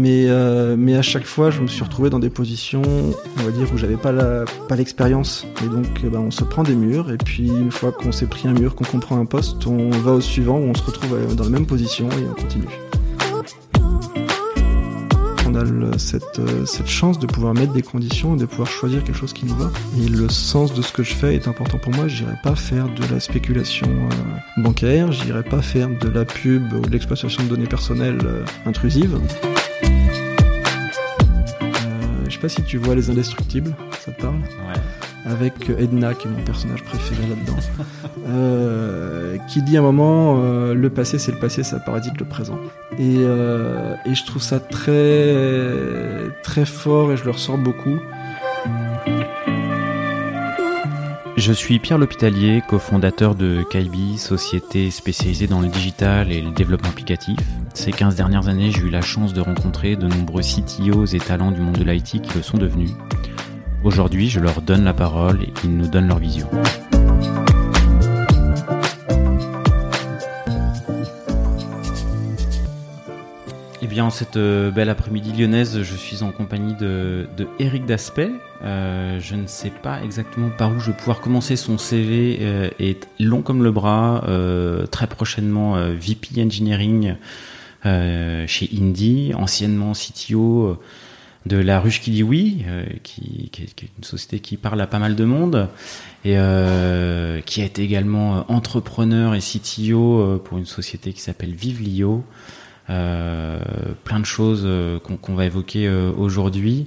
Mais, euh, mais à chaque fois, je me suis retrouvé dans des positions, on va dire, où j'avais pas la, pas l'expérience. Et donc, euh, bah, on se prend des murs, et puis une fois qu'on s'est pris un mur, qu'on comprend un poste, on va au suivant, où on se retrouve euh, dans la même position et on continue. On a cette, euh, cette chance de pouvoir mettre des conditions et de pouvoir choisir quelque chose qui nous va. Et le sens de ce que je fais est important pour moi. J'irai pas faire de la spéculation euh, bancaire, j'irai pas faire de la pub ou de l'exploitation de données personnelles euh, intrusives. Euh, je sais pas si tu vois Les Indestructibles, ça te parle? Ouais. Avec Edna, qui est mon personnage préféré là-dedans, euh, qui dit à un moment euh, le passé c'est le passé, ça parasite le présent. Et, euh, et je trouve ça très très fort et je le ressens beaucoup. Je suis Pierre L'Hôpitalier, cofondateur de Kaibi, société spécialisée dans le digital et le développement applicatif. Ces 15 dernières années, j'ai eu la chance de rencontrer de nombreux CTOs et talents du monde de l'IT qui le sont devenus. Aujourd'hui, je leur donne la parole et ils nous donnent leur vision. Eh bien, en cette euh, belle après-midi lyonnaise, je suis en compagnie de, Eric Daspet. Euh, je ne sais pas exactement par où je vais pouvoir commencer. Son CV euh, est long comme le bras. très prochainement, VP Engineering chez Indie, anciennement CTO de la ruche qui dit oui, euh, qui, est- est une société qui parle à pas mal de monde et euh, qui été également euh, entrepreneur et CTO euh, pour une société qui s'appelle Vivlio. Euh, plein de choses euh, qu'on va évoquer euh, aujourd'hui.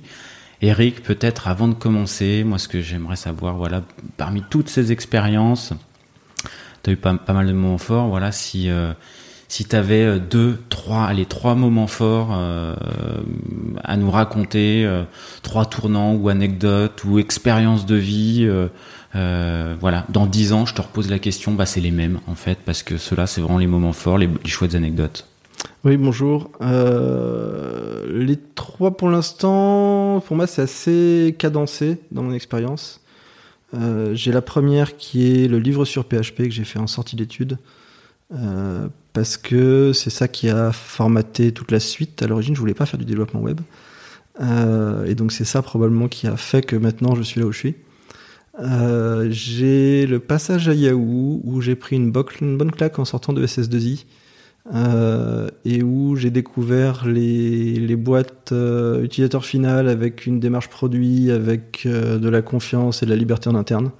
Eric, peut-être avant de commencer, moi ce que j'aimerais savoir, voilà, parmi toutes ces expériences, tu as eu pas, pas mal de moments forts, voilà, si, euh, si tu avais deux, trois, allez, trois moments forts euh, à nous raconter, euh, trois tournants ou anecdotes ou expériences de vie, euh, euh, voilà, dans dix ans, je te repose la question, bah c'est les mêmes en fait, parce que ceux-là, c'est vraiment les moments forts, les, chouettes anecdotes. Oui, bonjour. Euh, les trois pour l'instant, pour moi, c'est assez cadencé dans mon expérience. Euh, j'ai la première qui est le livre sur PHP que j'ai fait en sortie d'études. Euh, parce que c'est ça qui a formaté toute la suite. À l'origine, je voulais pas faire du développement web. Euh, et donc c'est ça probablement qui a fait que maintenant je suis là où je suis. Euh, j'ai le passage à Yahoo où j'ai pris une, bonne claque en sortant de SS2I euh, et où j'ai découvert les, les boîtes utilisateurs finales avec une démarche produit, avec de la confiance et de la liberté en interne.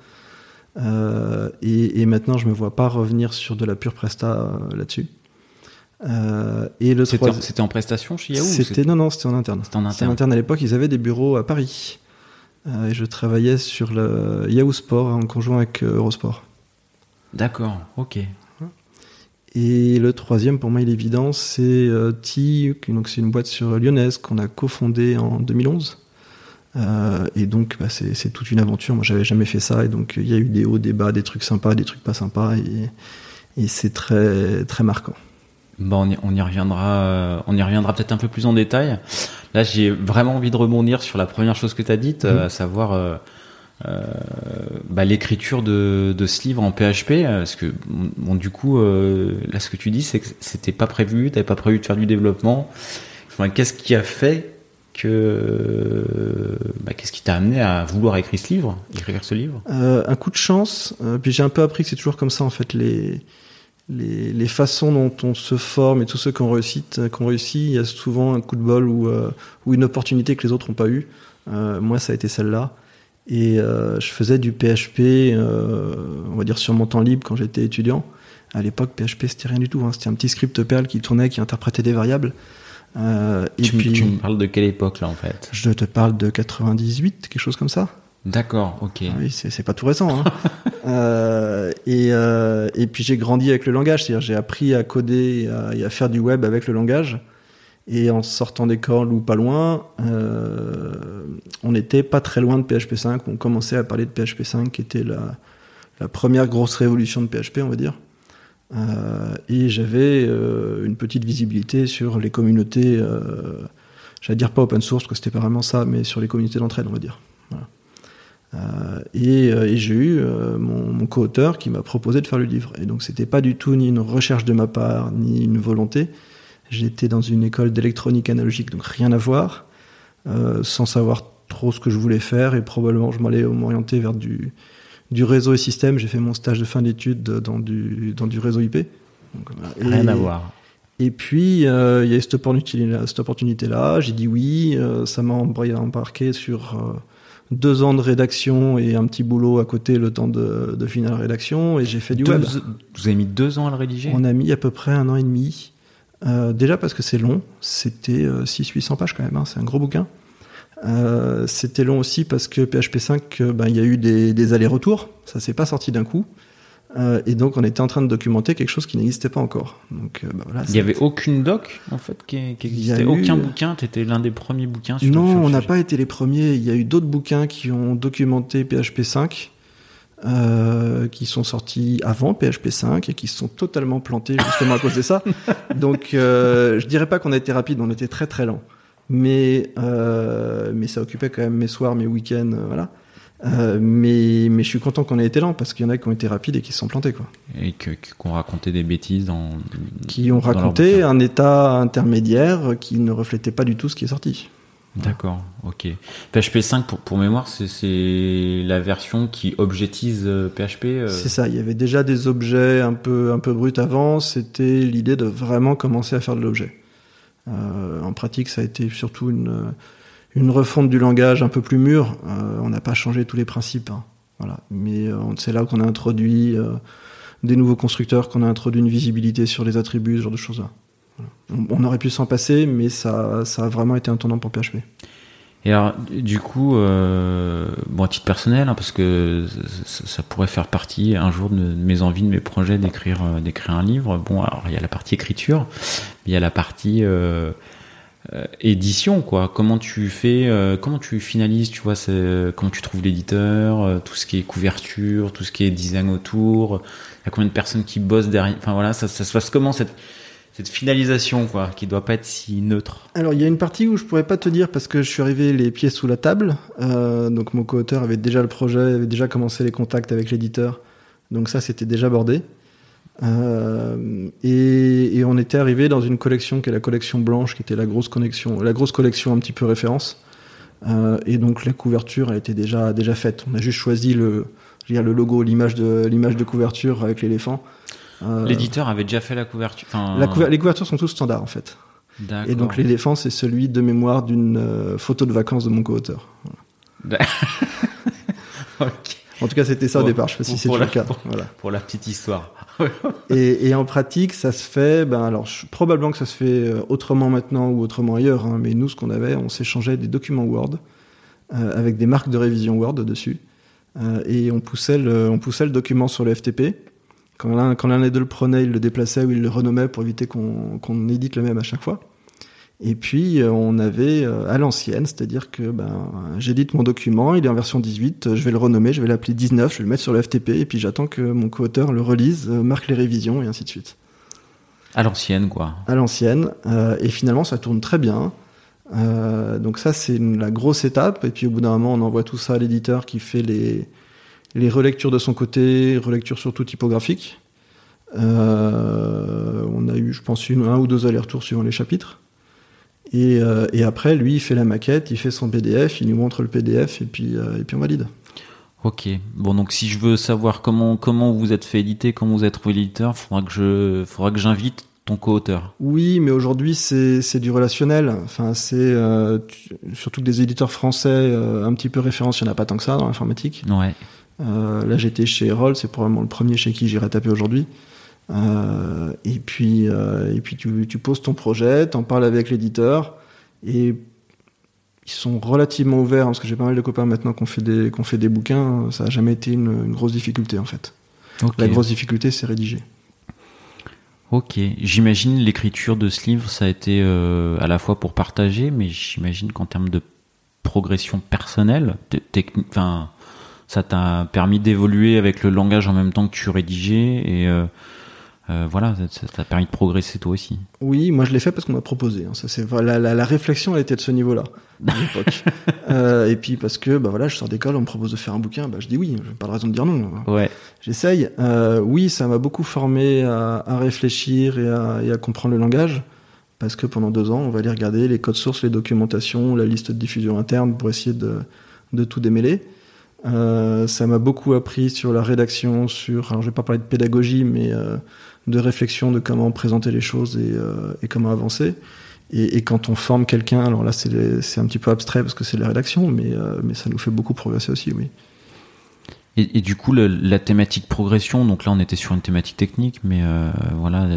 Euh, et, et maintenant, je me vois pas revenir sur de la pure presta euh, là-dessus. Euh, et le C'était en, c'était en prestation chez Yahoo C'était non non, c'était en interne. C'était en C'était en interne. interne à l'époque. Ils avaient des bureaux à Paris. Et je travaillais sur le Yahoo Sport en conjoint avec Eurosport. D'accord, ok. Et le troisième, pour moi, il est évident, c'est T, donc c'est une boîte sur lyonnaise qu'on a cofondée en 2011. Euh, et donc, bah, c'est toute une aventure. Moi, j'avais jamais fait ça, et donc il y a eu des hauts, des bas, des trucs sympas, des trucs pas sympas, et, et c'est très très marquant. Bon, on y, on y reviendra, euh, on y reviendra peut-être un peu plus en détail. Là, j'ai vraiment envie de rebondir sur la première chose que tu as dite, euh, Mhm. à savoir euh, bah, l'écriture de, de ce livre en PHP. Parce que, bon, du coup, là, ce que tu dis, c'est que c'était pas prévu, t'avais pas prévu de faire du développement. Enfin, qu'est-ce qui a fait que, bah, qu'est-ce qui t'a amené à vouloir écrire ce livre, écrire ce livre? Euh, un coup de chance, euh, puis j'ai un peu appris que c'est toujours comme ça en fait les, les, façons dont on se forme et tous ceux qui ont réussi, qui ont réussi, il y a souvent un coup de bol ou, euh, une opportunité que les autres n'ont pas eu. Euh, moi, ça a été celle-là. Et euh, je faisais du PHP, euh, on va dire sur mon temps libre quand j'étais étudiant. À l'époque, PHP c'était rien du tout. hein. C'était un petit script Perl qui tournait, qui interprétait des variables. Euh, et tu, me- puis, tu me parles de quelle époque, là, en fait je te parle de 98, quelque chose comme ça. D'accord, ok. Ah Oui, c'est pas tout récent. Hein. Euh, et, euh, et puis j'ai grandi avec le langage, c'est-à-dire j'ai appris à coder et à, et à faire du web avec le langage. Et en sortant d'école ou pas loin, on n'était pas très loin de PHP 5. On commençait à parler de PHP 5, qui était la, la première grosse révolution de PHP, on va dire. Euh, et j'avais euh, une petite visibilité sur les communautés, euh, j'allais dire pas open source, parce que c'était pas vraiment ça, mais sur les communautés d'entraide, on va dire. Et, j'ai eu mon co-auteur qui m'a proposé de faire le livre. Et donc c'était pas du tout ni une recherche de ma part, ni une volonté. J'étais dans une école d'électronique analogique, donc rien à voir, sans savoir trop ce que je voulais faire, et probablement je m'allais m'orienter vers du, du réseau et système. J'ai fait mon stage de fin d'études dans du, dans du réseau IP. Rien à voir. Et puis, euh, il y a cette opportunité-là. Cette opportunité -là, J'ai dit oui. Euh, ça m'a embarqué sur euh, deux ans de rédaction et un petit boulot à côté, le temps de, de finir la rédaction. Et j'ai fait du web. Vous avez mis deux ans à le rédiger? On a mis à peu près un an et demi. déjà parce que c'est long. C'était 600-800 pages quand même. Hein. C'est un gros bouquin. Euh, c'était long aussi parce que PHP 5, euh, ben, il y a eu des, des allers-retours. Ça s'est pas sorti d'un coup. Euh, et donc, on était en train de documenter quelque chose qui n'existait pas encore. Donc, euh, ben voilà, il n'y avait aucune doc, en fait, qui, qui existait? Aucun bouquin? Tu étais l'un des premiers bouquins sur Non, on n'a pas été les premiers. Il y a eu d'autres bouquins qui ont documenté PHP 5. Euh, qui sont sortis avant PHP 5 et qui se sont totalement plantés justement à cause de ça. Donc, je dirais pas qu'on a été rapide, on était très très lent mais euh, mais ça occupait quand même mes soirs, mes week-ends, euh, voilà. Euh, mais, mais je suis content qu'on ait été lent parce qu'il y en a qui ont été rapides et qui se sont plantés quoi. Et qui ont raconté des bêtises dans. Qui ont raconté un état intermédiaire qui ne reflétait pas du tout ce qui est sorti. D'accord, ok. PHP 5, pour, pour mémoire, c'est la version qui objetise PHP C'est ça, il y avait déjà des objets un peu, un peu bruts avant, c'était l'idée de vraiment commencer à faire de l'objet. Euh, en pratique, ça a été surtout une, une refonte du langage un peu plus mûr. Euh, on n'a pas changé tous les principes. Hein. Voilà. Mais euh, c'est là qu'on a introduit des nouveaux constructeurs, qu'on a introduit une visibilité sur les attributs, ce genre de choses-là. On, aurait pu s'en passer, mais ça, ça a vraiment été un tournant pour PHP. Et alors, du coup, euh, bon, à titre personnel, hein, parce que ça, pourrait faire partie un jour de mes envies, de mes projets d'écrire, euh, d'écrire un livre. Bon, alors il y a la partie écriture, il y a la partie euh, euh édition, quoi. Comment tu fais, euh, comment tu finalises, tu vois, comment tu trouves l'éditeur, tout ce qui est couverture, tout ce qui est design autour. Il y a combien de personnes qui bossent derrière. Enfin voilà, ça, ça se passe comment cette cette finalisation, quoi, qui doit pas être si neutre. Alors, il y a une partie où je pourrais pas te dire parce que je suis arrivé les pieds sous la table. Euh, donc, mon co-auteur avait déjà le projet, avait déjà commencé les contacts avec l'éditeur. Donc, ça, c'était déjà bordé. Euh, et, on était arrivé dans une collection qui est la collection blanche, qui était la grosse connexion, la grosse collection un petit peu référence. Euh, et donc, la couverture a été déjà, déjà faite. On a juste choisi le, le logo, l'image de, l'image de couverture avec l'éléphant. Euh, L'éditeur avait déjà fait la couverture. les couvertures sont tous standards en fait. Et donc l'éléphant, c'est celui de mémoire d'une euh, photo de vacances de mon co-auteur. En tout cas, c'était ça au départ. Je sais pas si c'est le cas. Pour, voilà. pour, la petite histoire. et, en pratique, ça se fait. Ben alors, probablement que ça se fait euh, autrement maintenant ou autrement ailleurs. Hein, mais nous, ce qu'on avait, on s'échangeait des documents Word avec des marques de révision Word dessus, et on poussait le, on poussait le document sur le FTP. Quand l'un, quand l'un des deux le prenait, il le déplaçait ou il le renommait pour éviter qu'on, qu'on édite le même à chaque fois. Et puis euh, on avait euh, à l'ancienne, c'est-à-dire que ben, j'édite mon document, il est en version 18, je vais le renommer, je vais l'appeler 19, je vais le mettre sur le FTP, et puis j'attends que mon co-auteur le relise, euh, marque les révisions, et ainsi de suite. À l'ancienne, quoi. À l'ancienne, et finalement ça tourne très bien. donc ça c'est la grosse étape, et puis au bout d'un moment on envoie tout ça à l'éditeur qui fait les, les relectures de son côté, relectures surtout typographiques. Euh, on a eu, je pense, une, un ou deux allers-retours suivant les chapitres. Et, euh, et, après, lui, il fait la maquette, il fait son PDF, il nous montre le PDF et puis, euh, et puis on valide. Ok. Bon, donc si je veux savoir comment, comment vous êtes fait éditer, comment vous êtes trouvé éditeur, faudra que je, faudra que j'invite ton co-auteur. Oui, mais aujourd'hui c'est du relationnel. Enfin, c'est euh, surtout que des éditeurs français un petit peu référents, il n'y en a pas tant que ça dans l'informatique. Ouais. Euh, là, j'étais chez Roll, c'est probablement le premier chez qui j'irai taper aujourd'hui. Euh, et puis, euh, et puis tu, tu, poses ton projet, t'en parles avec l'éditeur, et ils sont relativement ouverts, hein, parce que j'ai pas mal de copains maintenant qui ont fait des, qu'on fait des bouquins, ça a jamais été une, une grosse difficulté en fait. La grosse difficulté, c'est rédiger. Ok, j'imagine l'écriture de ce livre, ça a été à la fois pour partager, mais j'imagine qu'en termes de progression personnelle, enfin, ça t'a permis d'évoluer avec le langage en même temps que tu rédigeais et euh, euh, voilà, ça t'a permis de progresser toi aussi. Oui, moi je l'ai fait parce qu'on m'a proposé. Hein. Ça, c'est la, la, la, réflexion elle était de ce niveau-là à l'époque. euh, et puis parce que bah voilà, je sors d'école, on me propose de faire un bouquin, bah je dis oui. J'ai pas de raison de dire non. Ouais. J'essaye. Oui, ça m'a beaucoup formé à, à réfléchir et à, et à, comprendre le langage. Parce que pendant deux ans, on va aller regarder les codes sources, les documentations, la liste de diffusion interne pour essayer de, de tout démêler. Euh, ça m'a beaucoup appris sur la rédaction, sur, alors je vais pas parler de pédagogie, mais euh, de réflexion de comment présenter les choses et, euh, et comment avancer. Et, et, quand on forme quelqu'un, alors là c'est un petit peu abstrait parce que c'est la rédaction, mais, euh, mais ça nous fait beaucoup progresser aussi, oui. Et, et du coup, le, la thématique progression, donc là on était sur une thématique technique, mais euh, voilà,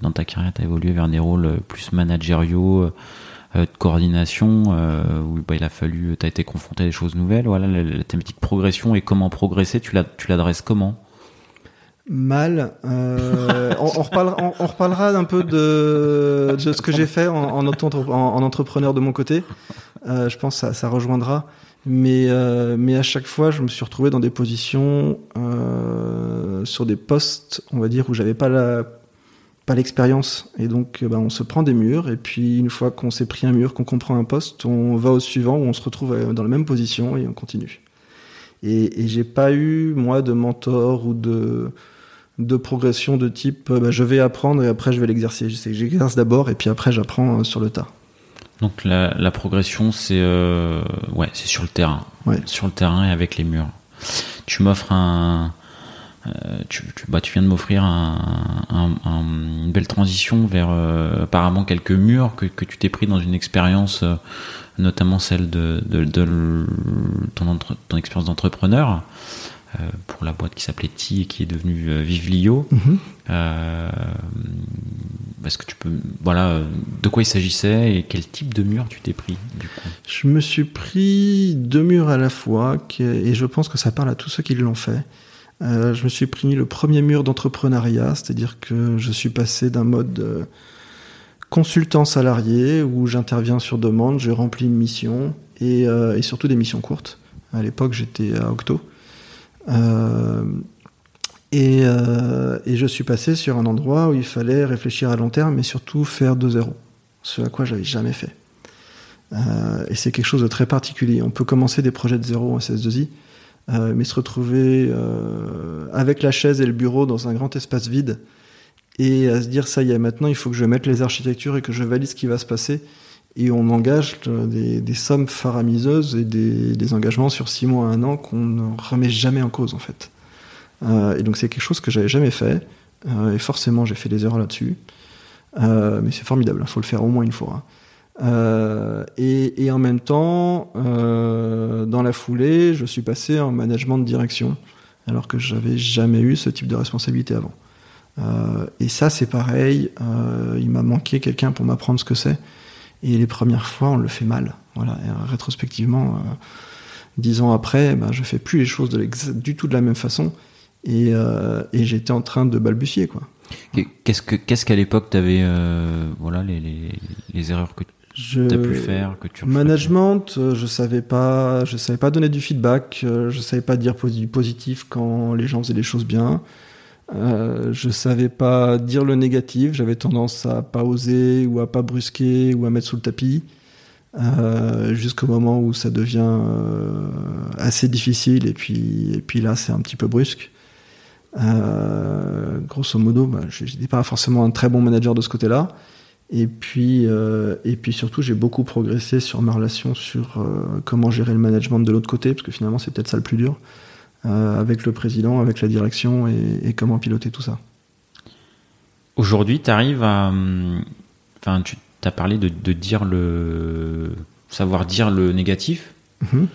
dans ta carrière, tu as évolué vers des rôles plus managériaux de coordination euh, où bah, il a fallu, tu as été confronté à des choses nouvelles. Voilà, la, la thématique progression et comment progresser, tu l'adresses comment? Mal. Euh, on, on, reparlera, on, reparlera un peu de, de ce que j'ai fait en, en, en, entrepreneur de mon côté. Euh, je pense que ça, ça rejoindra. Mais, euh, mais à chaque fois, je me suis retrouvé dans des positions euh, sur des postes, on va dire, où j'avais pas la pas l'expérience. Et donc, bah, on se prend des murs. Et puis, une fois qu'on s'est pris un mur, qu'on comprend un poste, on va au suivant où on se retrouve euh, dans la même position et on continue. Et, et j'ai pas eu, moi, de mentor ou de, de progression de type bah, je vais apprendre et après je vais l'exercer. J'exerce d'abord et puis après j'apprends euh, sur le tas. Donc la, la progression, c'est euh, ouais, c'est sur le terrain, ouais. sur le terrain et avec les murs. Tu m'offres un, euh, tu, tu, bah, tu, viens de m'offrir un, un, un, une belle transition vers euh, apparemment quelques murs que, que tu t'es pris dans une expérience, euh, notamment celle de, de, de ton, entre, ton expérience d'entrepreneur pour la boîte qui s'appelait Ti et qui est devenue Vivlio. Mm -hmm. Est-ce que tu peux, voilà, de quoi il s'agissait et quel type de mur tu t'es pris du coup? Je me suis pris deux murs à la fois et je pense que ça parle à tous ceux qui l'ont fait. Euh, je me suis pris le premier mur d'entrepreneuriat, c'est-à-dire que je suis passé d'un mode euh, consultant salarié où j'interviens sur demande, je remplis une mission et, euh, surtout des missions courtes. À l'époque, j'étais à Octo. Et, je suis passé sur un endroit où il fallait réfléchir à long terme et surtout faire de zéro, ce à quoi j'avais jamais fait. et c'est quelque chose de très particulier. On peut commencer des projets de zéro en CS2I, euh, mais se retrouver euh, avec la chaise et le bureau dans un grand espace vide et à se dire ça y est maintenant il faut que je mette les architectures et que je valide ce qui va se passer. Et on engage des, des sommes faramineuses et des, engagements sur six mois à un an qu'on ne remet jamais en cause en fait. Euh, et donc c'est quelque chose que j'avais jamais fait. Euh, et forcément j'ai fait des erreurs là-dessus. Euh, mais c'est formidable il faut le faire au moins une fois hein. Euh, et, en même temps, euh, dans la foulée, je suis passé en management de direction, alors que j'avais jamais eu ce type de responsabilité avant. Euh, et ça, c'est pareil. Il m'a manqué quelqu'un pour m'apprendre ce que c'est. Et les premières fois, on le fait mal. Voilà. Rétrospectivement, dix ans après, ben, je fais plus les choses du tout de la même façon. Et, j'étais en train de balbutier, quoi. Qu'est-ce que qu'est-ce qu'à l'époque tu avais voilà les, les, erreurs que je as pu faire que tu management euh, je savais pas je savais pas donner du feedback euh, je savais pas dire du positif quand les gens faisaient les choses bien. Euh, je savais pas dire le négatif j'avais tendance à pas oser ou à pas brusquer ou à mettre sous le tapis euh, jusqu'au moment où ça devient euh, assez difficile et puis et puis là c'est un petit peu brusque. Grosso modo bah, je n'étais pas forcément un très bon manager de ce côté là et puis, euh, et puis surtout, j'ai beaucoup progressé sur ma relation sur euh, comment gérer le management de l'autre côté, parce que finalement, c'est peut-être ça le plus dur, euh, avec le président, avec la direction, et, et comment piloter tout ça. Aujourd'hui, tu arrives à. Enfin, tu as parlé de, de, dire le. savoir dire le négatif. Mm -hmm.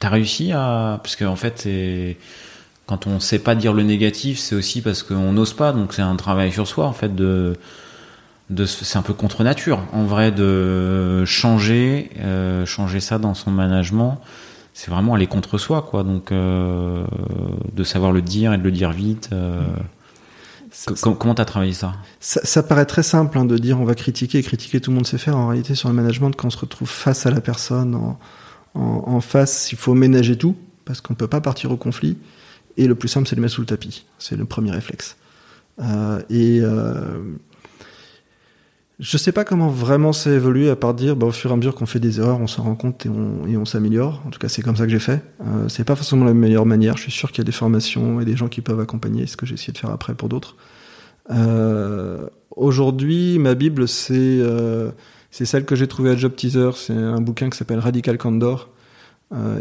tu as réussi à. Parce qu'en en fait, c'est quand on sait pas dire le négatif, c'est aussi parce qu'on n'ose pas. Donc c'est un travail sur soi en fait de, de c'est un peu contre nature en vrai de changer, euh, changer ça dans son management. C'est vraiment aller contre soi quoi. Donc euh, de savoir le dire et de le dire vite. Euh, ça, ça, comment t'as travaillé ça, ça Ça paraît très simple hein, de dire on va critiquer et critiquer tout le monde sait faire. En réalité sur le management quand on se retrouve face à la personne en, en, en face, il faut ménager tout parce qu'on ne peut pas partir au conflit. Et le plus simple, c'est de le mettre sous le tapis. C'est le premier réflexe. Euh, et euh, je sais pas comment vraiment ça évolue, à part dire, bah, au fur et à mesure qu'on fait des erreurs, on s'en rend compte et on, s'améliore. En tout cas, c'est comme ça que j'ai fait. Euh, c'est pas forcément la meilleure manière. Je suis sûr qu'il y a des formations et des gens qui peuvent accompagner ce que j'ai essayé de faire après pour d'autres. Euh, Aujourd'hui, ma Bible, c'est euh, c'est celle que j'ai trouvée à Job Teaser. C'est un bouquin qui s'appelle Radical Candor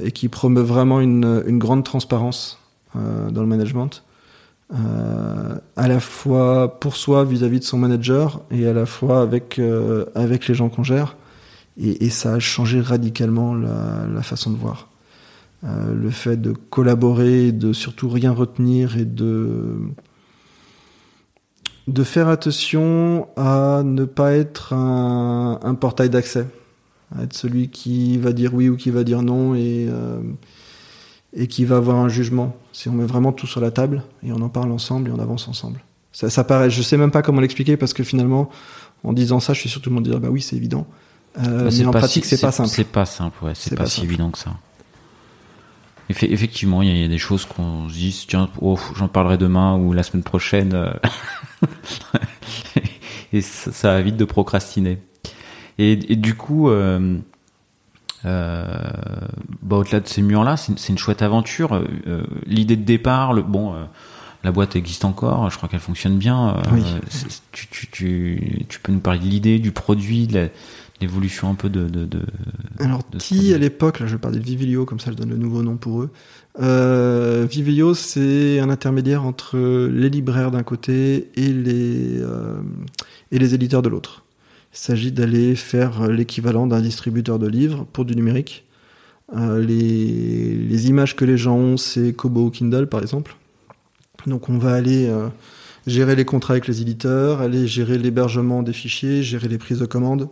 et qui promeut vraiment une, grande transparence dans le management. Euh, à la fois pour soi vis-à-vis de son manager et à la fois avec, euh, avec les gens qu'on gère. Et, ça a changé radicalement la, façon de voir. Euh, le fait de collaborer, de surtout rien retenir et de, de faire attention à ne pas être un, portail d'accès, à être celui qui va dire oui ou qui va dire non et, euh, et qui va avoir un jugement. Si on met vraiment tout sur la table et on en parle ensemble et on avance ensemble. Ça, ça paraît, je sais même pas comment l'expliquer parce que finalement, en disant ça, je suis sûr tout le monde dire bah oui, c'est évident. Euh, Bah, mais en pratique, si- c'est pas simple. C'est pas simple, ouais. C'est pas, pas si évident que ça. Effe- effectivement, il y, a- il y a des choses qu'on se dit, tiens, oh, j'en parlerai demain ou la semaine prochaine. euh. et ça, ça va vite de procrastiner. Et, et du coup, euh, bah, au-delà de ces murs-là, c'est une, chouette aventure. Euh, euh, L'idée de départ, le, bon, euh, la boîte existe encore, je crois qu'elle fonctionne bien. Euh, Oui. tu, tu, tu, tu peux nous parler de l'idée, du produit, de l'évolution un peu de, de, de, Alors, de produit? à l'époque, là je parlais de Vivilio, comme ça je donne le nouveau nom pour eux. Euh, Vivilio, c'est un intermédiaire entre les libraires d'un côté et les, euh, et les éditeurs de l'autre. Il s'agit d'aller faire l'équivalent d'un distributeur de livres pour du numérique. Euh, les, images que les gens ont, c'est Kobo ou Kindle, par exemple. Donc on va aller euh, gérer les contrats avec les éditeurs, aller gérer l'hébergement des fichiers, gérer les prises de commandes,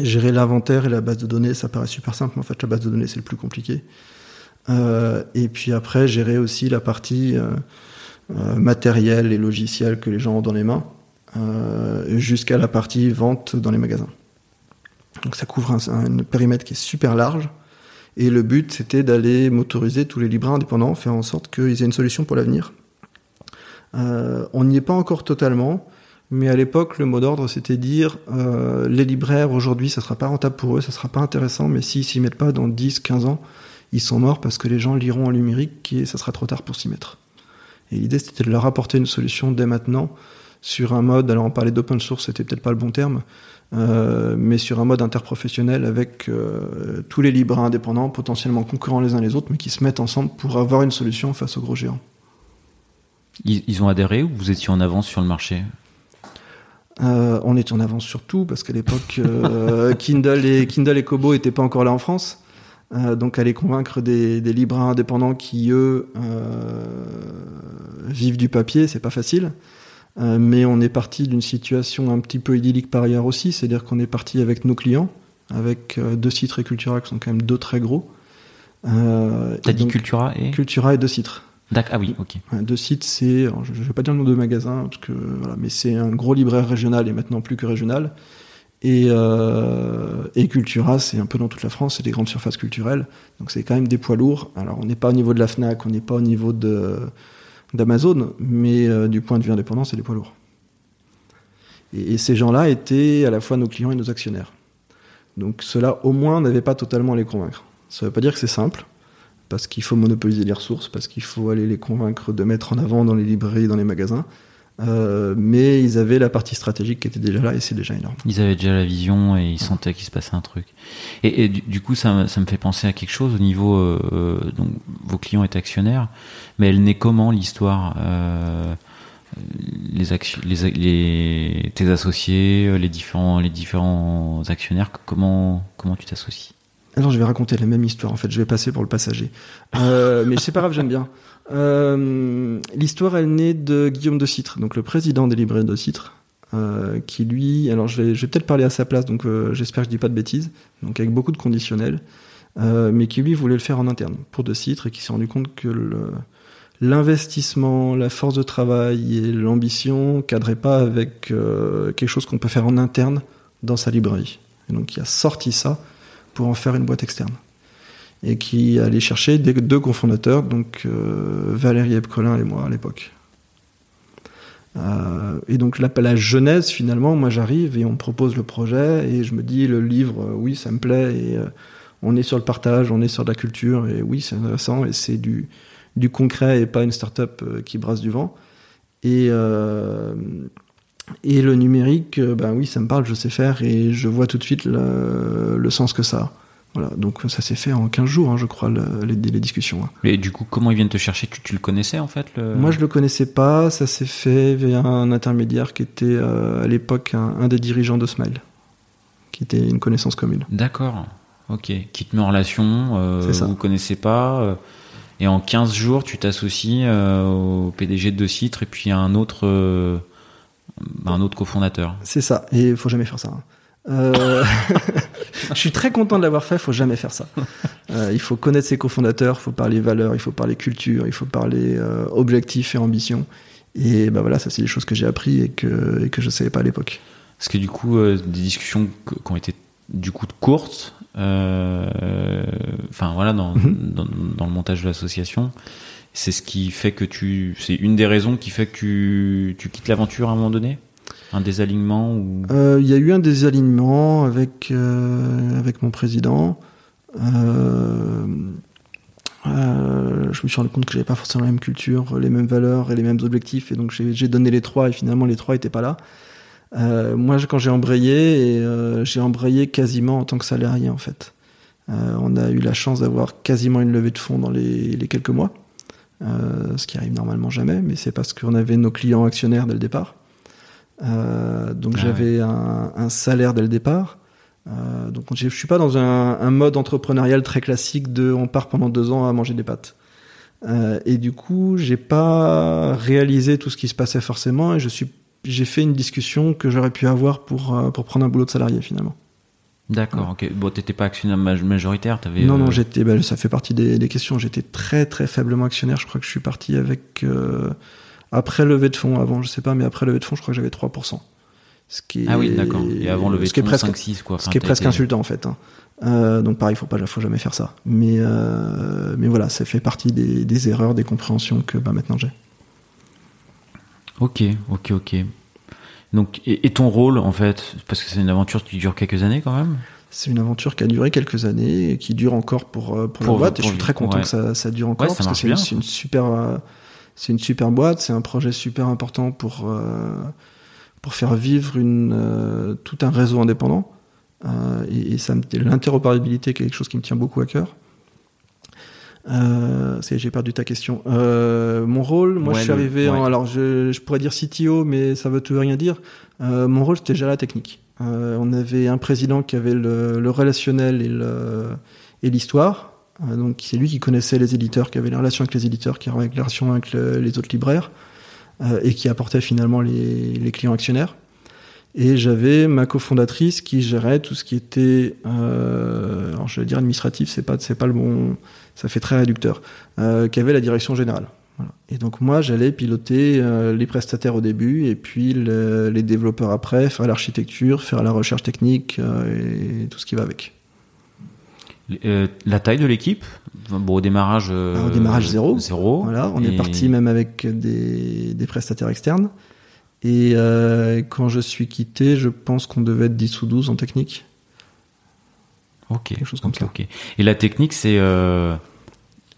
Gérer l'inventaire et la base de données, ça paraît super simple, mais en fait, la base de données, c'est le plus compliqué. Euh, et puis après, gérer aussi la partie matérielle et logicielle que les gens ont dans les mains, jusqu'à la partie vente dans les magasins. Donc ça couvre un, périmètre qui est super large. Et le but, c'était d'aller motoriser tous les libraires indépendants, faire en sorte qu'ils aient une solution pour l'avenir. Euh, on n'y est pas encore totalement, mais à l'époque, le mot d'ordre, c'était dire euh, les libraires, aujourd'hui, ça sera pas rentable pour eux, ça sera pas intéressant, mais s'ils s'y mettent pas dans 10, 15 ans, ils sont morts parce que les gens liront en numérique et ça sera trop tard pour s'y mettre. Et l'idée, c'était de leur apporter une solution dès maintenant sur un mode, alors on parlait d'open source, c'était peut-être pas le bon terme, euh, mais sur un mode interprofessionnel avec euh, tous les libraires indépendants, potentiellement concurrents les uns les autres, mais qui se mettent ensemble pour avoir une solution face aux gros géants. Ils, ils ont adhéré ou vous étiez en avance sur le marché? Euh, on est en avance sur tout parce qu'à l'époque, Kindle et Kindle et Kobo étaient pas encore là en France. Donc aller convaincre des, des libraires indépendants qui eux vivent du papier, c'est pas facile. Euh, mais on est parti d'une situation un petit peu idyllique par ailleurs aussi, c'est-à-dire qu'on est parti avec nos clients, avec euh, deux Citres et Cultura qui sont quand même deux très gros. Euh, T'as dit Cultura et Cultura et deux Citres. D'accord. Ah oui, ok. Deux sites, c'est, je ne vais pas dire le nom de magasin, parce que, voilà, mais c'est un gros libraire régional et maintenant plus que régional. Et, euh, et Cultura, c'est un peu dans toute la France, c'est des grandes surfaces culturelles. Donc c'est quand même des poids lourds. Alors on n'est pas au niveau de la Fnac, on n'est pas au niveau de, d'Amazon, mais euh, du point de vue indépendant, c'est des poids lourds. Et, et ces gens-là étaient à la fois nos clients et nos actionnaires. Donc cela, au moins, n'avait pas totalement à les convaincre. Ça ne veut pas dire que c'est simple, parce qu'il faut monopoliser les ressources, parce qu'il faut aller les convaincre de mettre en avant dans les librairies, dans les magasins. Euh, mais ils avaient la partie stratégique qui était déjà là et c'est déjà énorme. Ils avaient déjà la vision et ils sentaient qu'il se passait un truc. Et, et du, du coup, ça, me- ça me fait penser à quelque chose au niveau. euh, euh, donc, vos clients étaient actionnaires, mais elle naît comment l'histoire euh, les, acti- les, les tes associés, les différents les différents actionnaires. Comment comment tu t'associes? Alors je vais raconter la même histoire en fait, je vais passer pour le passager. Euh, mais c'est pas grave, j'aime bien. Euh, L'histoire elle naît de Guillaume de Citre, donc le président des librairies de Citre, euh, qui lui, alors je vais, peut-être parler à sa place, donc euh, j'espère que je dis pas de bêtises, donc avec beaucoup de conditionnels, mais qui lui voulait le faire en interne pour de Citre et qui s'est rendu compte que l'investissement, la force de travail et l'ambition cadraient pas avec quelque chose qu'on peut faire en interne dans sa librairie. Et donc il a sorti ça pour en faire une boîte externe. Et qui allait chercher deux cofondateurs, donc euh, Valérie Epcolin et moi à l'époque. Euh, et donc la, la genèse finalement, moi j'arrive et on me propose le projet et je me dis le livre, euh, oui ça me plaît et on est sur le partage, on est sur la culture et oui c'est intéressant et c'est du, concret et pas une start-up qui brasse du vent. Et, et le numérique, ben oui ça me parle, je sais faire et je vois tout de suite le, le sens que ça a. Voilà, donc ça s'est fait en 15 jours, hein, je crois, le- les, les discussions. hein. Et du coup, comment ils viennent te chercher? Tu, tu le connaissais en fait le... Moi, je le connaissais pas. Ça s'est fait via un intermédiaire qui était euh, à l'époque un, un des dirigeants de Smile, qui était une connaissance commune. D'accord. Ok. Qui te met en relation, euh, ça. vous connaissez pas. euh, et en 15 jours, tu t'associes euh, au PDG de Citre et puis à un autre, un autre cofondateur. C'est ça. Et il faut jamais faire ça. hein. Euh, je suis très content de l'avoir fait. Faut jamais faire ça. Euh, il faut connaître ses cofondateurs. Il faut parler valeurs. Il faut parler culture. Il faut parler euh, objectifs et ambition. Et ben voilà, ça c'est des choses que j'ai appris et que et que je savais pas à l'époque. Parce que du coup, euh, des discussions qui ont été du coup courtes, enfin voilà, dans, Mhm. dans, dans le montage de l'association, c'est ce qui fait que tu, c'est une des raisons qui fait que tu, tu quittes l'aventure à un moment donné, un désalignement. Euh, Il y a eu un désalignement avec, euh, avec mon président. Euh, je me suis rendu compte que j'avais pas forcément la même culture, les mêmes valeurs et les mêmes objectifs, et donc j'ai donné les trois, et finalement les trois étaient pas là. Moi, quand j'ai embrayé, j'ai embrayé quasiment en tant que salarié en fait. On a eu la chance d'avoir quasiment une levée de fonds dans les, les quelques mois, ce qui arrive normalement jamais, mais c'est parce qu'on avait nos clients actionnaires dès le départ. Euh, donc Ah j'avais un, un salaire dès le départ. Euh, donc je suis pas dans un, un mode entrepreneurial très classique de on part pendant deux ans à manger des pâtes. Euh, et du coup, j'ai pas réalisé tout ce qui se passait forcément et je suis j'ai fait une discussion que j'aurais pu avoir pour pour prendre un boulot de salarié finalement. D'accord. Ok. Bon, t'étais pas actionnaire maj- majoritaire, t'avais. non non, j'étais bah, ça fait partie des, des questions. J'étais très très faiblement actionnaire. Je crois que je suis parti avec euh, après levée de fonds. Avant, je sais pas, mais après levée de fonds, je crois que j'avais 3%. Ce qui est, Ah oui, d'accord. Et avant le ce qui est presque 5-6 quoi. Ce qui est presque été- insultant en fait. hein. Euh, donc pareil, faut pas, faut jamais faire ça. Mais euh, mais voilà, ça fait partie des, des erreurs, des compréhensions que bah, maintenant j'ai. Ok, ok, ok. Donc, et, et ton rôle en fait, parce que c'est une aventure qui dure quelques années quand même? C'est une aventure qui a duré quelques années et qui dure encore pour euh, pour, Pour- la boîte. et pour je suis très content ouais. que ça, ça dure encore Ouais, ça parce que une, c'est une super euh, c'est une super boîte. C'est un projet super important pour euh, pour faire vivre une euh, tout un réseau indépendant. Euh, et, et ça l'interopérabilité est quelque chose qui me tient beaucoup à cœur. Euh, j'ai perdu ta question. Euh, mon rôle, moi Ouais, je suis arrivé en, alors je, je pourrais dire CTO, mais ça veut tout rien dire. Euh, mon rôle c'était déjà la technique. Euh, on avait un président qui avait le, le relationnel et le et l'histoire. Euh, donc c'est lui qui connaissait les éditeurs, qui avait les relations avec les éditeurs, qui avait les relations avec le- les autres libraires euh, et qui apportait finalement les, clients actionnaires. Et j'avais ma cofondatrice qui gérait tout ce qui était, euh, alors je vais dire administratif, c'est pas c'est pas le bon, ça fait très réducteur, euh, qui avait la direction générale. Et donc moi j'allais piloter euh, les prestataires au début et puis le- les développeurs après, faire l'architecture, faire la recherche technique et tout ce qui va avec. Euh, la taille de l'équipe, bon au démarrage. euh, Alors, au démarrage, zéro. Zéro. Voilà, on est parti même avec des, des prestataires externes. Et euh, quand je suis quitté, je pense qu'on devait être 10 ou 12 en technique. Ok. Quelque chose comme ça. ok. Et la technique, c'est euh,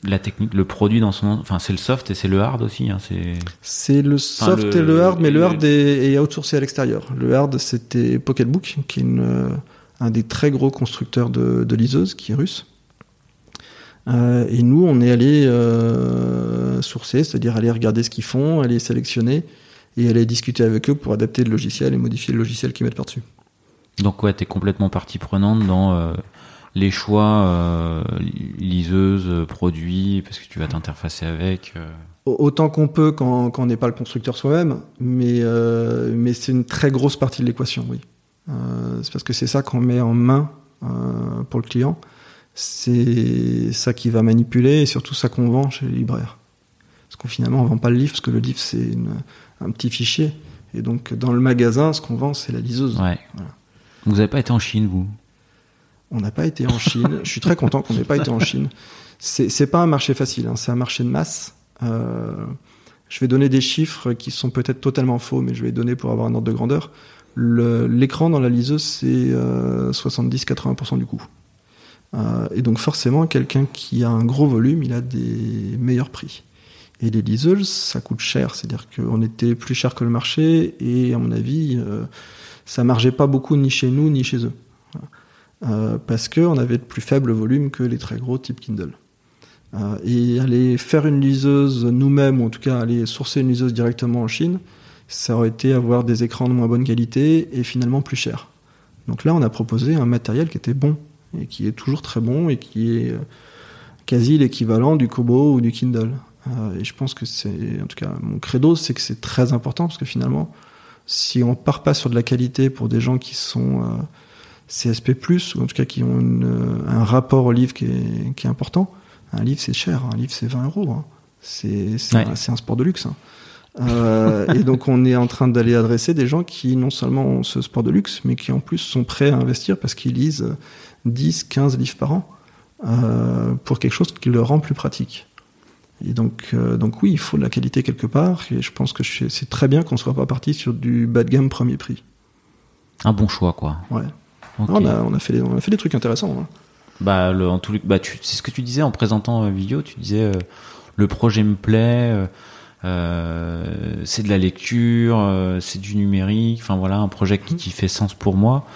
la technique, le produit dans son, enfin c'est le soft et c'est le hard aussi. Hein, c'est. C'est le soft le- et le hard, mais le le- hard est, est outsourcé à l'extérieur. Le hard, c'était Pocketbook, qui est une, un des très gros constructeurs de, de liseuses, qui est russe. Euh, et nous, on est allé euh, sourcer, c'est-à-dire aller regarder ce qu'ils font, aller sélectionner et aller discuter avec eux pour adapter le logiciel et modifier le logiciel qu'ils mettent par-dessus. Donc ouais, t'es complètement partie prenante dans euh, les choix liseuses, produits, parce que tu vas t'interfacer avec. Au- Autant qu'on peut quand, quand on n'est pas le constructeur soi-même, mais, mais c'est une très grosse partie de l'équation, oui. Euh, c'est parce que c'est ça qu'on met en main euh, pour le client. C'est ça qui va manipuler et surtout ça qu'on vend chez les libraires. Parce qu'on finalement on vend pas le livre, parce que le livre c'est un petit fichier. Et donc dans le magasin, ce qu'on vend c'est la liseuse. Ouais. Voilà. Vous avez pas été en Chine, vous? On n'a pas été en Chine. Je suis très content qu'on n'ait pas été en Chine. C'est c'est pas un marché facile. hein. C'est un marché de masse. Euh, je vais donner des chiffres qui sont peut-être totalement faux, mais je vais les donner pour avoir un ordre de grandeur. L'écran dans la liseuse, c'est euh, 70-80% du coût. Euh, et donc forcément, quelqu'un qui a un gros volume, il a des meilleurs prix. Et les liseuses, ça coûte cher, c'est-à-dire qu'on était plus cher que le marché, et à mon avis, euh, ça margeait pas beaucoup ni chez nous ni chez eux. Euh, parce qu'on avait de plus faible volume que les très gros type Kindle. Euh, et aller faire une liseuse nous-mêmes, ou en tout cas aller sourcer une liseuse directement en Chine, ça aurait été avoir des écrans de moins bonne qualité et finalement plus cher. Donc là, on a proposé un matériel qui était bon, et qui est toujours très bon, et qui est euh, quasi l'équivalent du Kobo ou du Kindle. Euh, et je pense que c'est, en tout cas, mon credo, c'est que c'est très important, parce que finalement, si on part pas sur de la qualité pour des gens qui sont euh, CSP+, ou en tout cas qui ont une, un rapport au livre qui est, qui est important, un livre c'est cher, un livre c'est 20 euros. hein. C'est c'est Ouais. un, c'est un sport de luxe. hein. Euh, et donc on est en train d'aller adresser des gens qui non seulement ont ce sport de luxe, mais qui en plus sont prêts à investir parce qu'ils lisent 10, 15 livres par an euh, pour quelque chose qui leur rend plus pratique. Et donc, euh, donc oui, il faut de la qualité quelque part, et je pense que c'est très bien qu'on soit pas parti sur du bas de gamme premier prix. Un bon choix, quoi. Ouais. On, a, on, a fait des, on a fait des trucs intéressants. hein. Bah, le, en tout, bah, c'est ce que tu disais en présentant euh, vidéo. Tu disais le projet me plaît, euh, c'est de la lecture, euh, c'est du numérique. Enfin voilà, un projet qui, qui fait sens pour moi.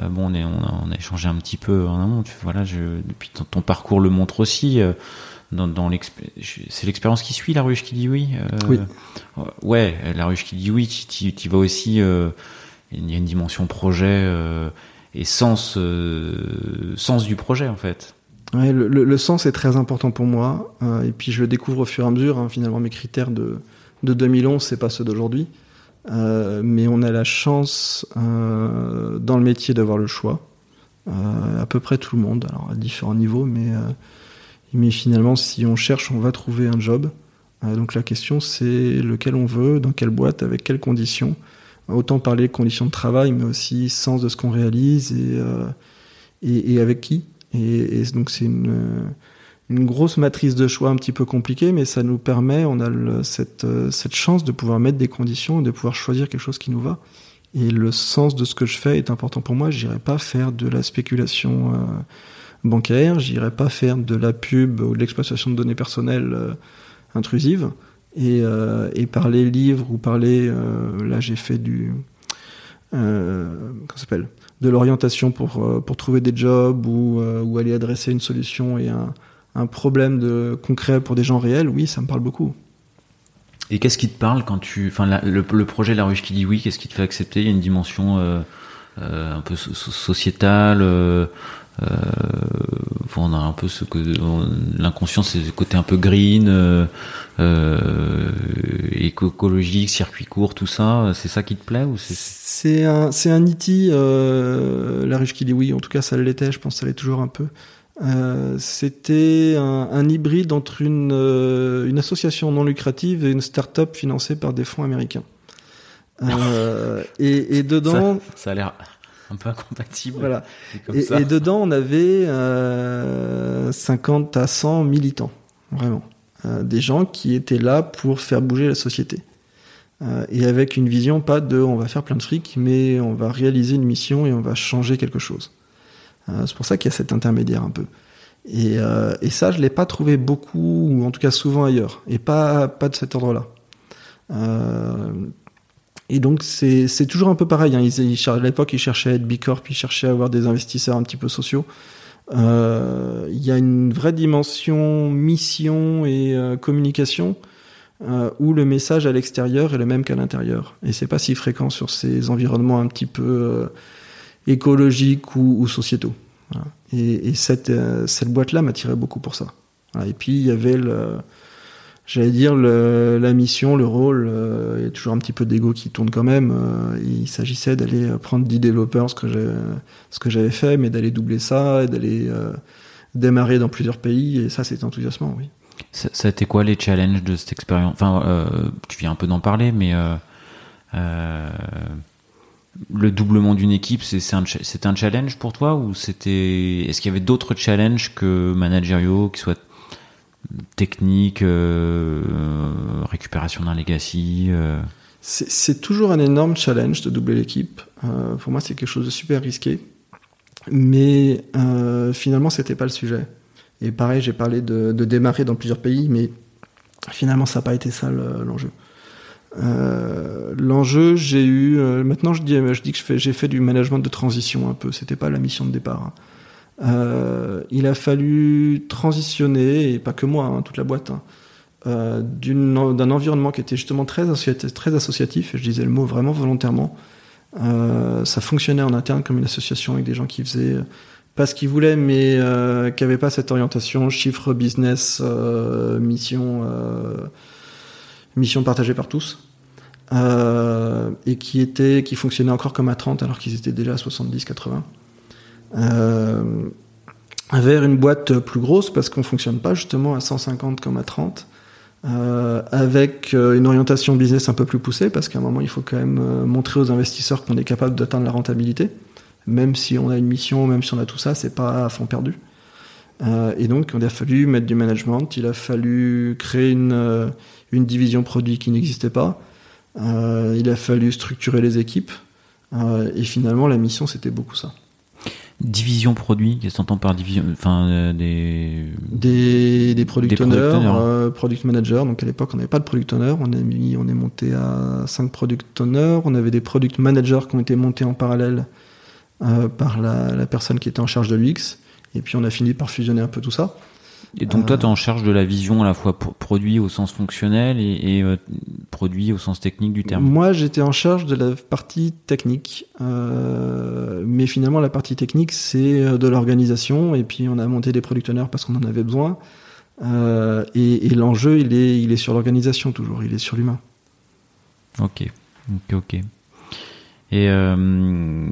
Euh, bon, on, est, on, a, on a échangé un petit peu en amont. Tu, voilà, je, depuis ton, ton parcours le montre aussi. dans, dans c'est l'expérience qui suit la ruche qui dit oui. Oui. Ouais, la ruche qui dit oui. Tu, vas aussi. il y a une dimension projet et sens, sens du projet en fait. Le, le- sens est très important pour moi, euh, et puis je le découvre au fur et à mesure. hein. Finalement, mes critères de, de 2011, c'est pas ceux d'aujourd'hui. Euh, mais on a la chance euh, dans le métier d'avoir le choix. À peu près tout le monde, alors à différents niveaux, mais, finalement, si on cherche, on va trouver un job. Donc la question, c'est lequel on veut, dans quelle boîte, avec quelles conditions. Autant parler conditions de travail, mais aussi sens de ce qu'on réalise et, et avec qui. Et, donc c'est une, grosse matrice de choix un petit peu compliquée, mais ça nous permet, on a cette, chance de pouvoir mettre des conditions et de pouvoir choisir quelque chose qui nous va. Et le sens de ce que je fais est important pour moi. J'irai pas faire de la spéculation euh, bancaire, j'irai pas faire de la pub ou de l'exploitation de données personnelles euh, intrusives. Et, euh, et parler livre ou parler, euh, là j'ai fait du, euh, s'appelle, de l'orientation pour, euh, pour trouver des jobs ou, euh, ou aller adresser une solution et un, un problème de, concret pour des gens réels, oui, ça me parle beaucoup. Et qu'est-ce qui te parle quand tu, enfin, le, le projet La Ruche qui dit oui, qu'est-ce qui te fait accepter? Il y a une dimension euh, un peu so- so- sociétale. Euh, euh, on a un peu ce que on- l'inconscient, c'est le côté un peu green, euh, euh, éco- écologique, circuit court, tout ça. C'est ça qui te plaît ou c'est un, c'est un euh, la ruche qui dit oui, en tout cas ça l'était, je pense que ça l'est toujours un peu. Euh, C'était un, hybride entre une, euh, une association non lucrative et une start-up financée par des fonds américains. Euh, et, et dedans, Ça a l'air un peu incompatible. voilà. Comme Et, ça. et dedans, on avait euh, 50 à 100 militants, vraiment. Euh, des gens qui étaient là pour faire bouger la société. Euh, et avec une vision, pas de on va faire plein de fric, mais on va réaliser une mission et on va changer quelque chose. Euh, c'est pour ça qu'il y a cet intermédiaire un peu. Et, euh, et ça, je l'ai pas trouvé beaucoup, ou en tout cas souvent ailleurs, et pas, pas de cet ordre-là. Euh, et donc c'est toujours un peu pareil. Hein. Ils, à l'époque, ils cherchaient à être bicorp, ils cherchaient à avoir des investisseurs un petit peu sociaux. Euh, Il y a une vraie dimension mission et euh, communication euh, où le message à l'extérieur est le même qu'à l'intérieur. Et c'est pas si fréquent sur ces environnements un petit peu écologiques ou, sociétaux. Et, et cette, cette boîte-là m'attirait beaucoup pour ça. Et puis il y avait le, j'allais dire la mission, le rôle, euh, il y a toujours un petit peu d'ego qui tourne quand même. euh, il s'agissait d'aller euh, prendre 10 développeurs, ce que j'avais fait, mais d'aller doubler ça et d'aller démarrer dans plusieurs pays. Et ça, c'était enthousiasmant, oui. Ça, a été quoi les challenges de cette expérience? Enfin, tu viens un peu d'en parler, mais le doublement d'une équipe, c'était un, un, challenge pour toi ou c'était est-ce qu'il y avait d'autres challenges que managériaux, qui soient techniques, euh, récupération d'un legacy euh? C'est toujours un énorme challenge de doubler l'équipe. Euh, pour moi, c'est quelque chose de super risqué, mais finalement, c'était pas le sujet. Et pareil, j'ai parlé de, démarrer dans plusieurs pays, mais finalement, ça n'a pas été ça l'enjeu. L'enjeu, j'ai eu. Maintenant, je dis, je dis que j'ai fait du management de transition un peu. C'était pas la mission de départ. Hein. Euh, il a fallu transitionner, et pas que moi, hein, toute la boîte, hein, d'un environnement qui était justement très associatif, et je disais le mot vraiment volontairement. ça fonctionnait en interne comme une association avec des gens qui faisaient pas ce qu'ils voulaient, mais qui n'avaient pas cette orientation chiffre, business, mission mission partagée par tous, euh, et qui était, qui fonctionnait encore comme à 30 alors qu'ils étaient déjà à 70-80. Euh, vers une boîte plus grosse parce qu'on fonctionne pas justement à 150 comme à 30. Euh, avec euh, une orientation business un peu plus poussée, parce qu'à un moment, il faut quand même euh, montrer aux investisseurs qu'on est capable d'atteindre la rentabilité. Même si on a une mission, même si on a tout ça, c'est pas à fond perdu. Euh, et donc, il a fallu mettre du management, il a fallu créer une, une division produit qui n'existait pas. Euh, il a fallu structurer les équipes. Euh, et finalement, la mission, c'était beaucoup ça. Division produit, qu'est-ce par division Enfin, euh, des... des... Des product owners, product managers. Donc à l'époque, on n'avait pas de product owner. On, a mis, on est monté à 5 product owners. On avait des product managers qui ont été montés en parallèle par la, la, personne qui était en charge de l'UX. Et puis on a fini par fusionner un peu tout ça. Et donc toi, tu es en charge de la vision à la fois produit au sens fonctionnel et, euh, produit au sens technique du terme Moi, j'étais en charge de la partie technique. Euh, mais finalement, la partie technique, c'est euh, de l'organisation. Et puis, on a monté des product owners parce qu'on en avait besoin. Euh, et, et l'enjeu, il est, il est sur l'organisation toujours, il est sur l'humain. Ok, ok, ok. Et euh,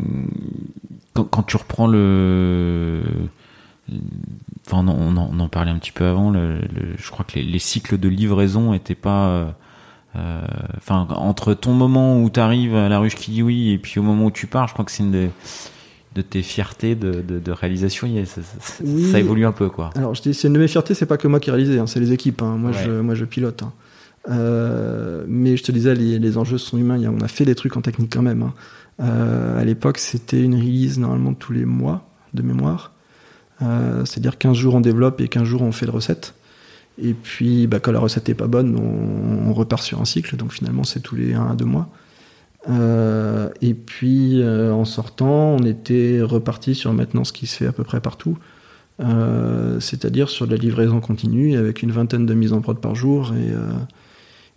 quand, quand, tu reprends le enfin on, on, en parlait un petit peu avant le, je crois que les, cycles de livraison étaient pas euh, euh, enfin entre ton moment où tu arrives à la ruche kiwi et puis au moment où tu pars je crois que c'est une de, de tes fiertés de, de, réalisation. Ça, ça, évolue un peu quoi. Alors je dis c'est une de mes fiertés c'est pas que moi qui réalisé hein, c'est les équipes hein. moi je moi je pilote hein. euh, mais je te disais les, les, enjeux sont humains. On a fait des trucs en technique quand même à l'époque c'était une release normalement tous les mois de mémoire euh, c'est-à-dire 15 jours on développe et 15 jours on fait de recette. Et puis bah, quand la recette est pas bonne, on, repart sur un cycle. Donc finalement c'est tous les 1 à 2 mois. Euh, et puis euh, en sortant, on était reparti sur maintenant ce qui se fait à peu près partout. c'est-à-dire sur de la livraison continue avec une vingtaine de mises en prod par jour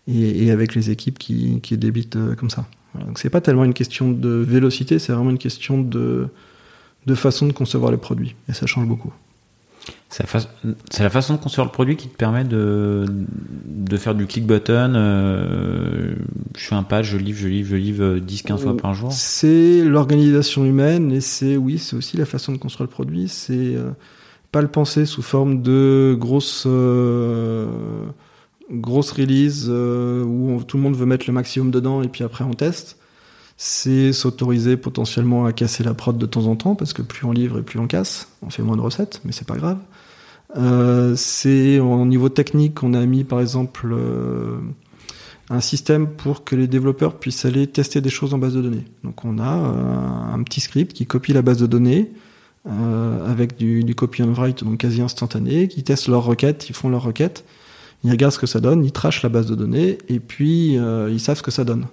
et, et, avec les équipes qui, qui débitent comme ça. Voilà. Donc c'est pas tellement une question de vélocité, c'est vraiment une question de, de façon de concevoir les produits. Et ça change beaucoup. C'est la, façon de concevoir le produit qui te permet de, de faire du click button. Euh, je fais un page, je livre, je livre, je livre 10-15 fois par jour. C'est l'organisation humaine et c'est, oui, c'est aussi la façon de construire le produit. C'est euh, pas le penser sous forme de grosse, euh, grosse release où tout le monde veut mettre le maximum dedans et puis après on teste c'est s'autoriser potentiellement à casser la prod de temps en temps, parce que plus on livre et plus on casse, on fait moins de recettes, mais c'est pas grave. Euh, c'est au niveau technique, on a mis par exemple euh, un système pour que les développeurs puissent aller tester des choses en base de données. Donc on a euh, un petit script qui copie la base de données avec du, copy and write, donc quasi instantané, qui teste leurs requêtes, ils font leurs requêtes, ils regardent ce que ça donne, ils trashent la base de données et puis ils savent ce que ça donne.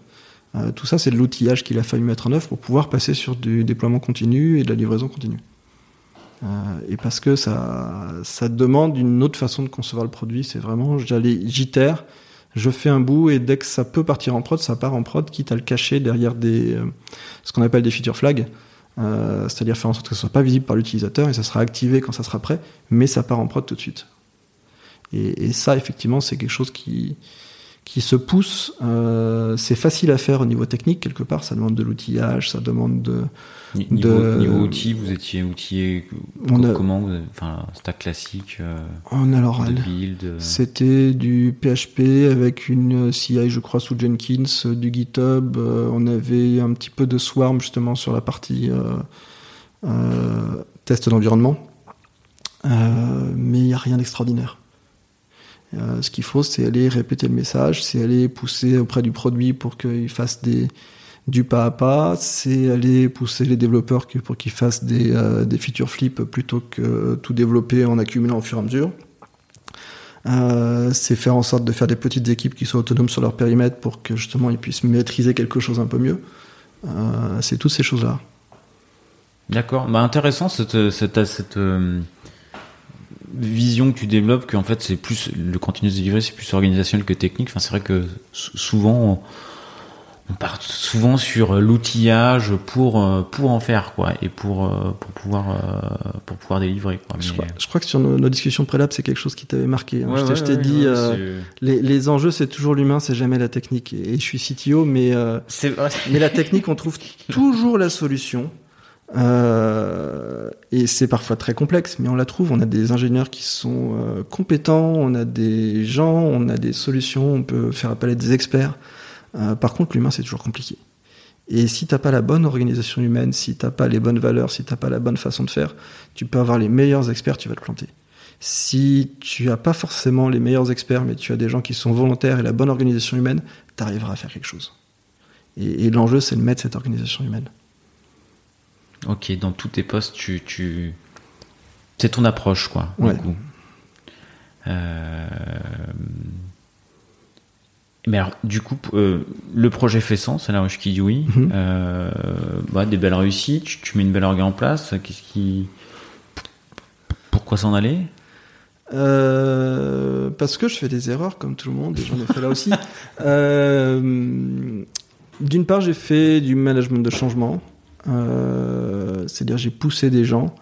Euh, tout ça, c'est de l'outillage qu'il a fallu mettre en œuvre pour pouvoir passer sur du déploiement continu et de la livraison continue. Euh, et parce que ça, ça demande une autre façon de concevoir le produit. C'est vraiment, j'allais, j'itère, je fais un bout et dès que ça peut partir en prod, ça part en prod, quitte à le cacher derrière euh, ce qu'on appelle des feature flags. C'est-à-dire faire en sorte que ce soit pas visible par l'utilisateur et ça sera activé quand ça sera prêt, mais ça part en prod tout de suite. Et ça, effectivement, c'est quelque chose qui, qui se pousse. Euh, c'est facile à faire au niveau technique quelque part. Ça demande de l'outillage, ça demande de. Niveau, de... niveau outils, vous étiez outillé on a, comment Enfin, stack classique. Euh, on a alors C'était du PHP avec une CI, je crois, sous Jenkins, du GitHub. on avait un petit peu de Swarm justement sur la partie test d'environnement. mais il n'y a rien d'extraordinaire. Euh, ce qu'il faut, c'est aller répéter le message, c'est aller pousser auprès du produit pour qu'il fasse du pas à pas, c'est aller pousser les développeurs pour qu'ils fassent des, euh, des flips plutôt que tout développer en accumulant au fur et à mesure. Euh, c'est faire en sorte de faire des petites équipes qui soient autonomes sur leur périmètre pour que justement ils puissent maîtriser quelque chose un peu mieux. c'est toutes ces choses-là. D'accord. Bah, intéressant cette, cette, vision que tu développes qu'en fait c'est plus le continuous delivery c'est plus organisationnel que technique enfin c'est vrai que souvent on, part souvent sur l'outillage pour euh, pour en faire quoi et pour euh, pour pouvoir euh, pour pouvoir délivrer quoi. je, crois, que sur nos, nos discussions préalables c'est quelque chose qui t'avait marqué hein. je t'ai dit les, les, enjeux c'est toujours l'humain c'est jamais la technique et, je suis CTO mais mais la technique on trouve toujours la solution euh, et c'est parfois très complexe, mais on la trouve. On a des ingénieurs qui sont euh, compétents, on a des gens, on a des solutions, on peut faire appel à des experts. Euh, par contre, l'humain, c'est toujours compliqué. Et si t'as pas la bonne organisation humaine, si t'as pas les bonnes valeurs, si t'as pas la bonne façon de faire, tu peux avoir les meilleurs experts, tu vas te planter. Si tu as pas forcément les meilleurs experts, mais tu as des gens qui sont volontaires et la bonne organisation humaine, tu arriveras à faire quelque chose. Et l'enjeu, c'est de mettre cette organisation humaine. Ok, dans tous tes postes, tu, tu... c'est ton approche, quoi. Du coup. Euh... Mais alors, du coup, euh, le projet fait sens à la ruche qui oui. Mhm. Euh, bah, des belles réussites, tu, mets une belle orgue en place. Qu'est-ce qui. Pourquoi s'en aller? Euh, Parce que je fais des erreurs, comme tout le monde, et j'en ai fait là aussi. D'une part, j'ai fait du management de changement. Euh, c'est-à-dire j'ai poussé des gens,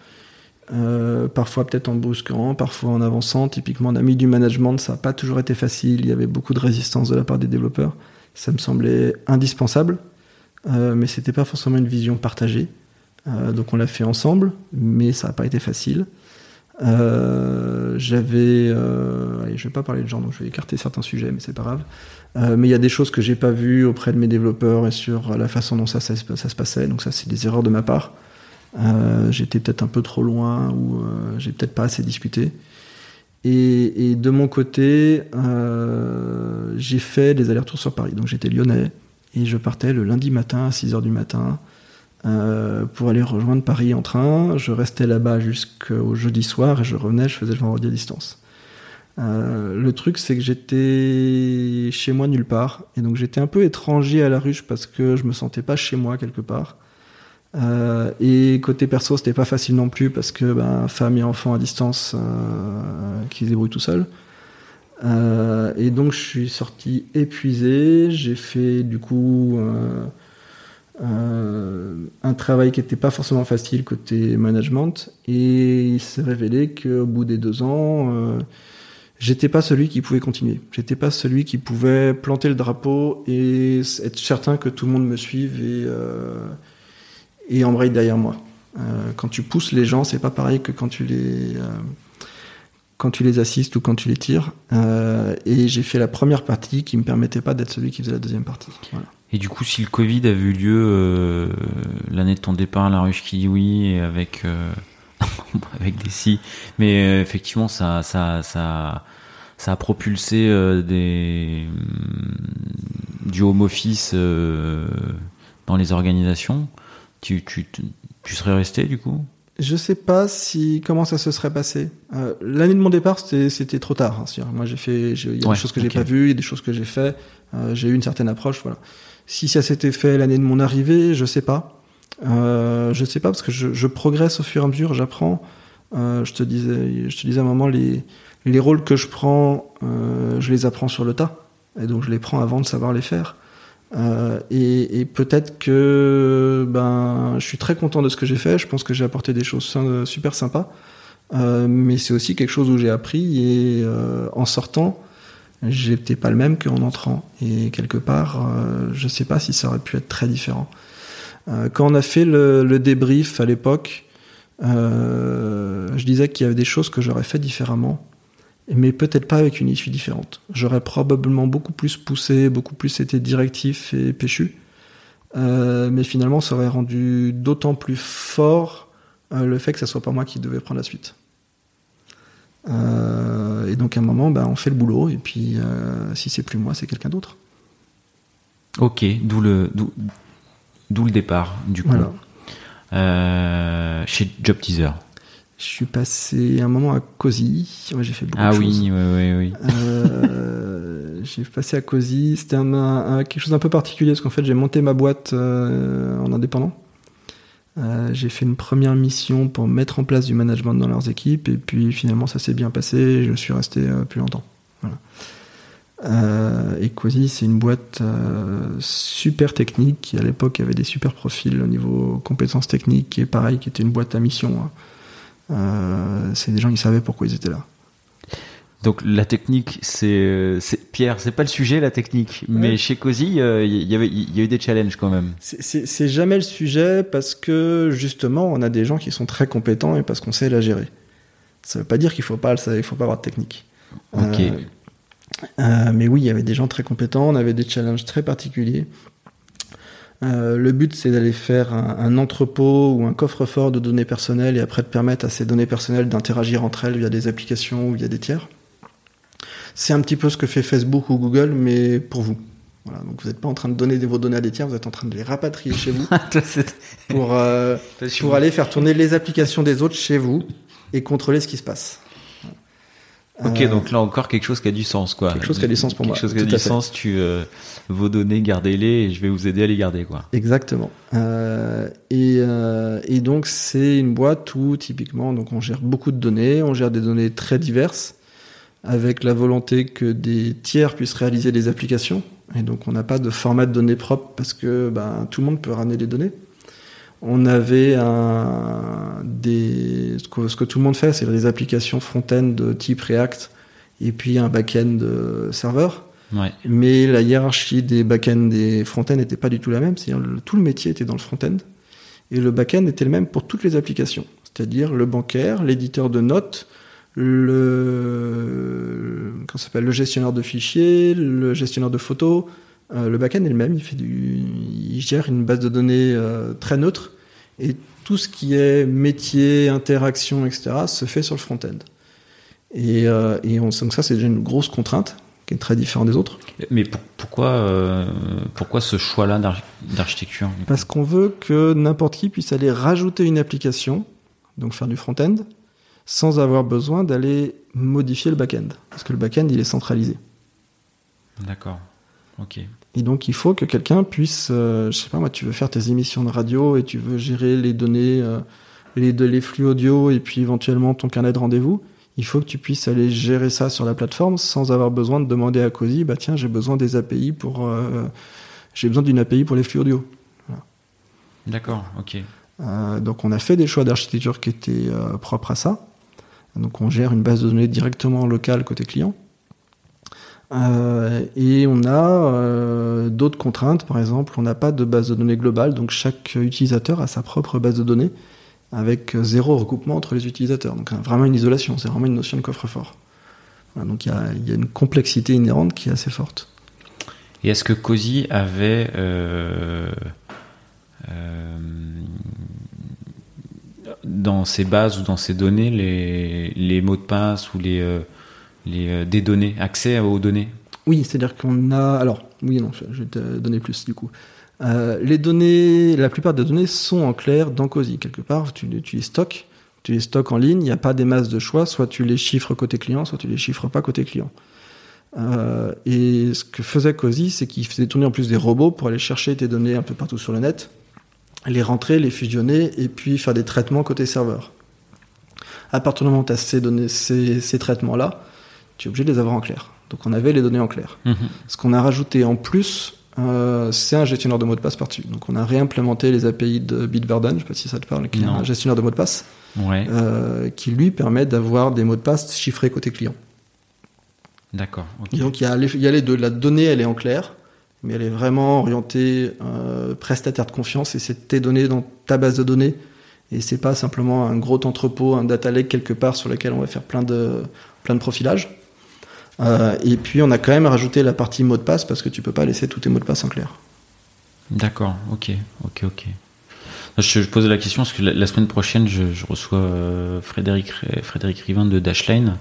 euh, parfois peut-être en brusquant, parfois en avançant. Typiquement, on a du management, ça n'a pas toujours été facile. Il y avait beaucoup de résistance de la part des développeurs. Ça me semblait indispensable, euh, mais c'était pas forcément une vision partagée. donc on l'a fait ensemble, mais ça n'a pas été facile. J'avais, allez, je vais pas parler de gens, donc je vais écarter certains sujets, mais c'est pas grave. Euh, mais il y a des choses que j'ai pas vues auprès de mes développeurs et sur la façon dont ça, ça, se passait. Donc ça, c'est des erreurs de ma part. Euh, j'étais peut-être un peu trop loin ou euh, j'ai peut-être pas assez discuté. Et, et de mon côté, euh, j'ai fait des allers-retours sur Paris. Donc j'étais lyonnais et je partais le lundi matin à 6h du matin pour aller rejoindre Paris en train. Je restais là-bas jusqu'au jeudi soir et je revenais, je faisais le vendredi à distance. Euh, le truc, c'est que j'étais chez moi nulle part. Et donc j'étais un peu étranger à la ruche parce que je me sentais pas chez moi quelque part. Euh, et côté perso, c'était pas facile non plus parce que ben, femme et enfant à distance euh, qui se débrouillent tout seul. Euh, et donc je suis sorti épuisé. J'ai fait du coup un travail qui n'était pas forcément facile côté management. Et il s'est révélé qu'au bout des deux ans j'étais pas celui qui pouvait continuer. J'étais pas celui qui pouvait planter le drapeau et être certain que tout le monde me suive et, euh, et embraye derrière moi. Euh, quand tu pousses les gens, c'est pas pareil que quand tu les euh, quand tu les assistes ou quand tu les tires. Euh, et j'ai fait la première partie qui me permettait pas d'être celui qui faisait la deuxième partie. Voilà. Et du coup, si le Covid avait eu lieu euh, l'année de ton départ à la ruche Kiwi et avec avec des si. Mais euh, effectivement, ça, ça, ça, ça a propulsé euh, des mm, du home office euh, dans les organisations. Tu, tu, tu serais resté du coup? Je sais pas si comment ça se serait passé. L'année de mon départ, c'était trop tard. Hein, moi, j'ai fait, il y a des choses que j'ai pas vues, il y a des choses que j'ai fait. j'ai eu une certaine approche, voilà. Si ça s'était fait l'année de mon arrivée, je sais pas. Euh, je sais pas parce que je, je, progresse au fur et à mesure, j'apprends. Euh, je te disais, je te disais à un moment les les rôles que je prends, euh, je les apprends sur le tas, et donc je les prends avant de savoir les faire. Euh, et, et peut-être que ben je suis très content de ce que j'ai fait. Je pense que j'ai apporté des choses super sympas. Euh, mais c'est aussi quelque chose où j'ai appris et euh, en sortant, j'étais pas le même qu'en entrant. Et quelque part, euh, je sais pas si ça aurait pu être très différent. Euh, quand on a fait le, débrief à l'époque, euh, je disais qu'il y avait des choses que j'aurais fait différemment, mais peut-être pas avec une issue différente. J'aurais probablement beaucoup plus poussé, beaucoup plus été directif et péchu. Euh, mais finalement, ça aurait rendu d'autant plus fort le fait que ce soit pas moi qui devais prendre la suite. Euh, et donc à un moment, ben, on fait le boulot, et puis euh, si c'est plus moi, c'est quelqu'un d'autre. Ok, d'où le, d'où, d'où le départ, du coup. Voilà. Euh, chez Job Teaser. Je suis passé un moment à Cozy. Ouais, j'ai fait beaucoup Ah de oui, choses. oui, oui, oui. J'ai passé à Cozy. C'était un, un- quelque chose d'un peu particulier parce qu'en fait, j'ai monté ma boîte euh, en indépendant. Euh, j'ai fait une première mission pour mettre en place du management dans leurs équipes et puis finalement ça s'est bien passé et je suis resté euh, plus longtemps. Voilà. Euh, et Cozy, c'est une boîte euh, super technique qui à l'époque avait des super profils au niveau compétences techniques et pareil qui était une boîte à mission. hein. C'est des gens qui savaient pourquoi ils étaient là. Donc la technique, c'est, Pierre, c'est pas le sujet la technique, mais chez Cozy, euh, il y avait, il y a eu des challenges quand même. C'est- jamais le sujet parce que justement on a des gens qui sont très compétents et parce qu'on sait la gérer. Ça veut pas dire qu'il faut pas, il faut pas avoir de technique. Ok. Euh, euh, mais oui, il y avait des gens très compétents, on avait des challenges très particuliers. Euh, le but, c'est d'aller faire un, un entrepôt ou un coffre-fort de données personnelles et après de permettre à ces données personnelles d'interagir entre elles via des applications ou via des tiers. C'est un petit peu ce que fait Facebook ou Google, mais pour vous. Voilà, donc vous n'êtes pas en train de donner vos données à des tiers, vous êtes en train de les rapatrier chez vous pour, euh, pour aller faire tourner les applications des autres chez vous et contrôler ce qui se passe. Ok, Euh, donc là encore quelque chose qui a du sens, quoi. Quelque chose qui a du sens pour quelque moi, chose qui a du sens. Tu euh, vos données, gardez-les et je vais vous aider à les garder, quoi. Exactement. Euh, et, euh, et donc c'est une boîte où typiquement donc on gère beaucoup de données, on gère des données très diverses, avec la volonté que des tiers puissent réaliser des applications. Et donc on n'a pas de format de données propre parce que ben, tout le monde peut ramener des données. On avait un, des, ce, que, ce que tout le monde fait, c'est des applications front-end de type React et puis un back-end euh, serveur. Ouais. Mais la hiérarchie des back-end et front-end n'était pas du tout la même. C'est-à-dire tout le métier était dans le front-end. Et le back-end était le même pour toutes les applications. C'est-à-dire le bancaire, l'éditeur de notes, le, s'appelle, le gestionnaire de fichiers, le gestionnaire de photos. Euh, le back-end est le même. Il, fait du, il gère une base de données euh, très neutre. Et tout ce qui est métier, interaction, etc., se fait sur le front-end. Et, euh, et on, donc ça, c'est déjà une grosse contrainte qui est très différente des autres. Mais pour- pourquoi, euh, pourquoi ce choix-là d'arch- d'architecture Parce qu'on veut que n'importe qui puisse aller rajouter une application, donc faire du front-end, sans avoir besoin d'aller modifier le back-end. Parce que le back-end, il est centralisé. D'accord. Ok. Et donc, il faut que quelqu'un puisse, euh, je sais pas moi, tu veux faire tes émissions de radio et tu veux gérer les données, euh, les, flux audio et puis éventuellement ton carnet de rendez-vous. Il faut que tu puisses aller gérer ça sur la plateforme sans avoir besoin de demander à Cozy, bah tiens, j'ai besoin des API pour, euh, j'ai besoin d'une API pour les flux audio. D'accord. Ok. Euh, donc on a fait des choix d'architecture qui étaient propres à ça. Donc on gère une base de données directement locale côté client. Euh, et on a euh, d'autres contraintes, par exemple, on n'a pas de base de données globale, donc chaque utilisateur a sa propre base de données avec euh, zéro recoupement entre les utilisateurs. Donc vraiment une isolation, c'est vraiment une notion de coffre-fort. Donc il y a, une complexité inhérente qui est assez forte. Et est-ce que Cozy avait dans ses bases ou dans ses données les, mots de passe ou les, euh, euh, des données, accès aux données Oui, c'est-à-dire qu'on a. Alors, oui non, je vais te donner plus du coup. Euh, les données, la plupart des données sont en clair dans Cozy. Quelque part, tu, les- stockes, tu les stockes en ligne, il n'y a pas des masses de choix, soit tu les chiffres côté client, soit tu les chiffres pas côté client. Et ce que faisait Cozy, c'est qu'il faisait tourner en plus des robots pour aller chercher tes données un peu partout sur le net, les rentrer, les fusionner et puis faire des traitements côté serveur. À partir du moment où tu as ces, données, ces, ces traitements-là, tu es obligé de les avoir en clair. Donc on avait les données en clair. Ce qu'on a rajouté en plus, euh, c'est un gestionnaire de mots de passe par-dessus. Donc on a réimplémenté les API de Bitburden, je sais pas si ça te parle, qui est un gestionnaire de mots de passe, Ouais. euh, qui lui permet d'avoir des mots de passe chiffrés côté client. D'accord. Donc y, il y a les deux. La donnée, elle est en clair, mais elle est vraiment orientée euh, prestataire de confiance et c'est tes données dans ta base de données. Et c'est pas simplement un gros entrepôt, un data lake quelque part sur lequel on va faire plein de, plein profilage. Euh, et puis on a quand même rajouté la partie mot de passe parce que tu peux pas laisser tous tes mots de passe en clair. D'accord, ok, ok, ok. Je, je pose la question parce que la, semaine prochaine, je, je reçois euh, Frédéric, Frédéric Rivin de Dashlane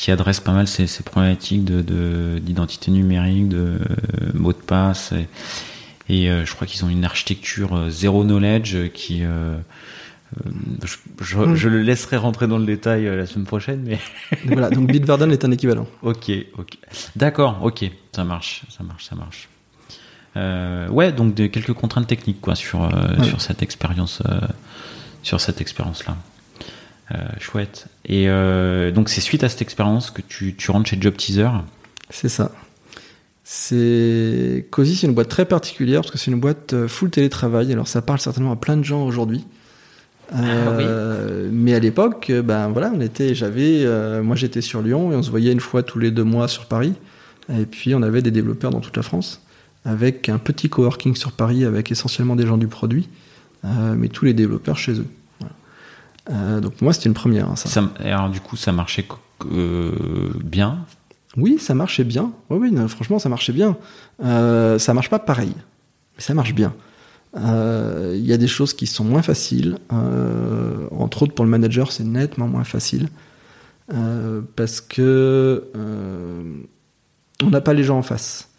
qui adresse pas mal ces, ces problématiques de, d'identité numérique, de euh, mots de passe. Et, et euh, je crois qu'ils ont une architecture euh, zéro knowledge qui. Je, je, mm. je, le laisserai rentrer dans le détail la semaine prochaine, mais voilà. Donc Bitwarden est un équivalent. ok, ok, d'accord, ok, ça marche, ça marche, ça marche. Euh, ouais, donc de, quelques contraintes techniques quoi sur euh, sur cette expérience euh, sur cette expérience là. chouette. Et donc c'est suite à cette expérience que tu, tu rentres chez Job Teaser. C'est ça. C'est Cozy, c'est une boîte très particulière parce que c'est une boîte full télétravail. Alors ça parle certainement à plein de gens aujourd'hui. Ah, oui. Mais à l'époque, ben voilà, on était, j'avais, moi j'étais sur Lyon et on se voyait une fois tous les deux mois sur Paris. Et puis on avait des développeurs dans toute la France avec un petit coworking sur Paris avec essentiellement des gens du produit, euh, mais tous les développeurs chez eux. Voilà. Euh, donc moi c'était une première. Hein, ça. Ça, alors du coup ça marchait euh, bien? Oui, ça marchait bien. Oui, oui, non, franchement ça marchait bien. Ça marche pas pareil, mais ça marche bien. Il y a des choses qui sont moins faciles. Entre autres pour le manager c'est nettement moins facile parce que on n'a pas les gens en face.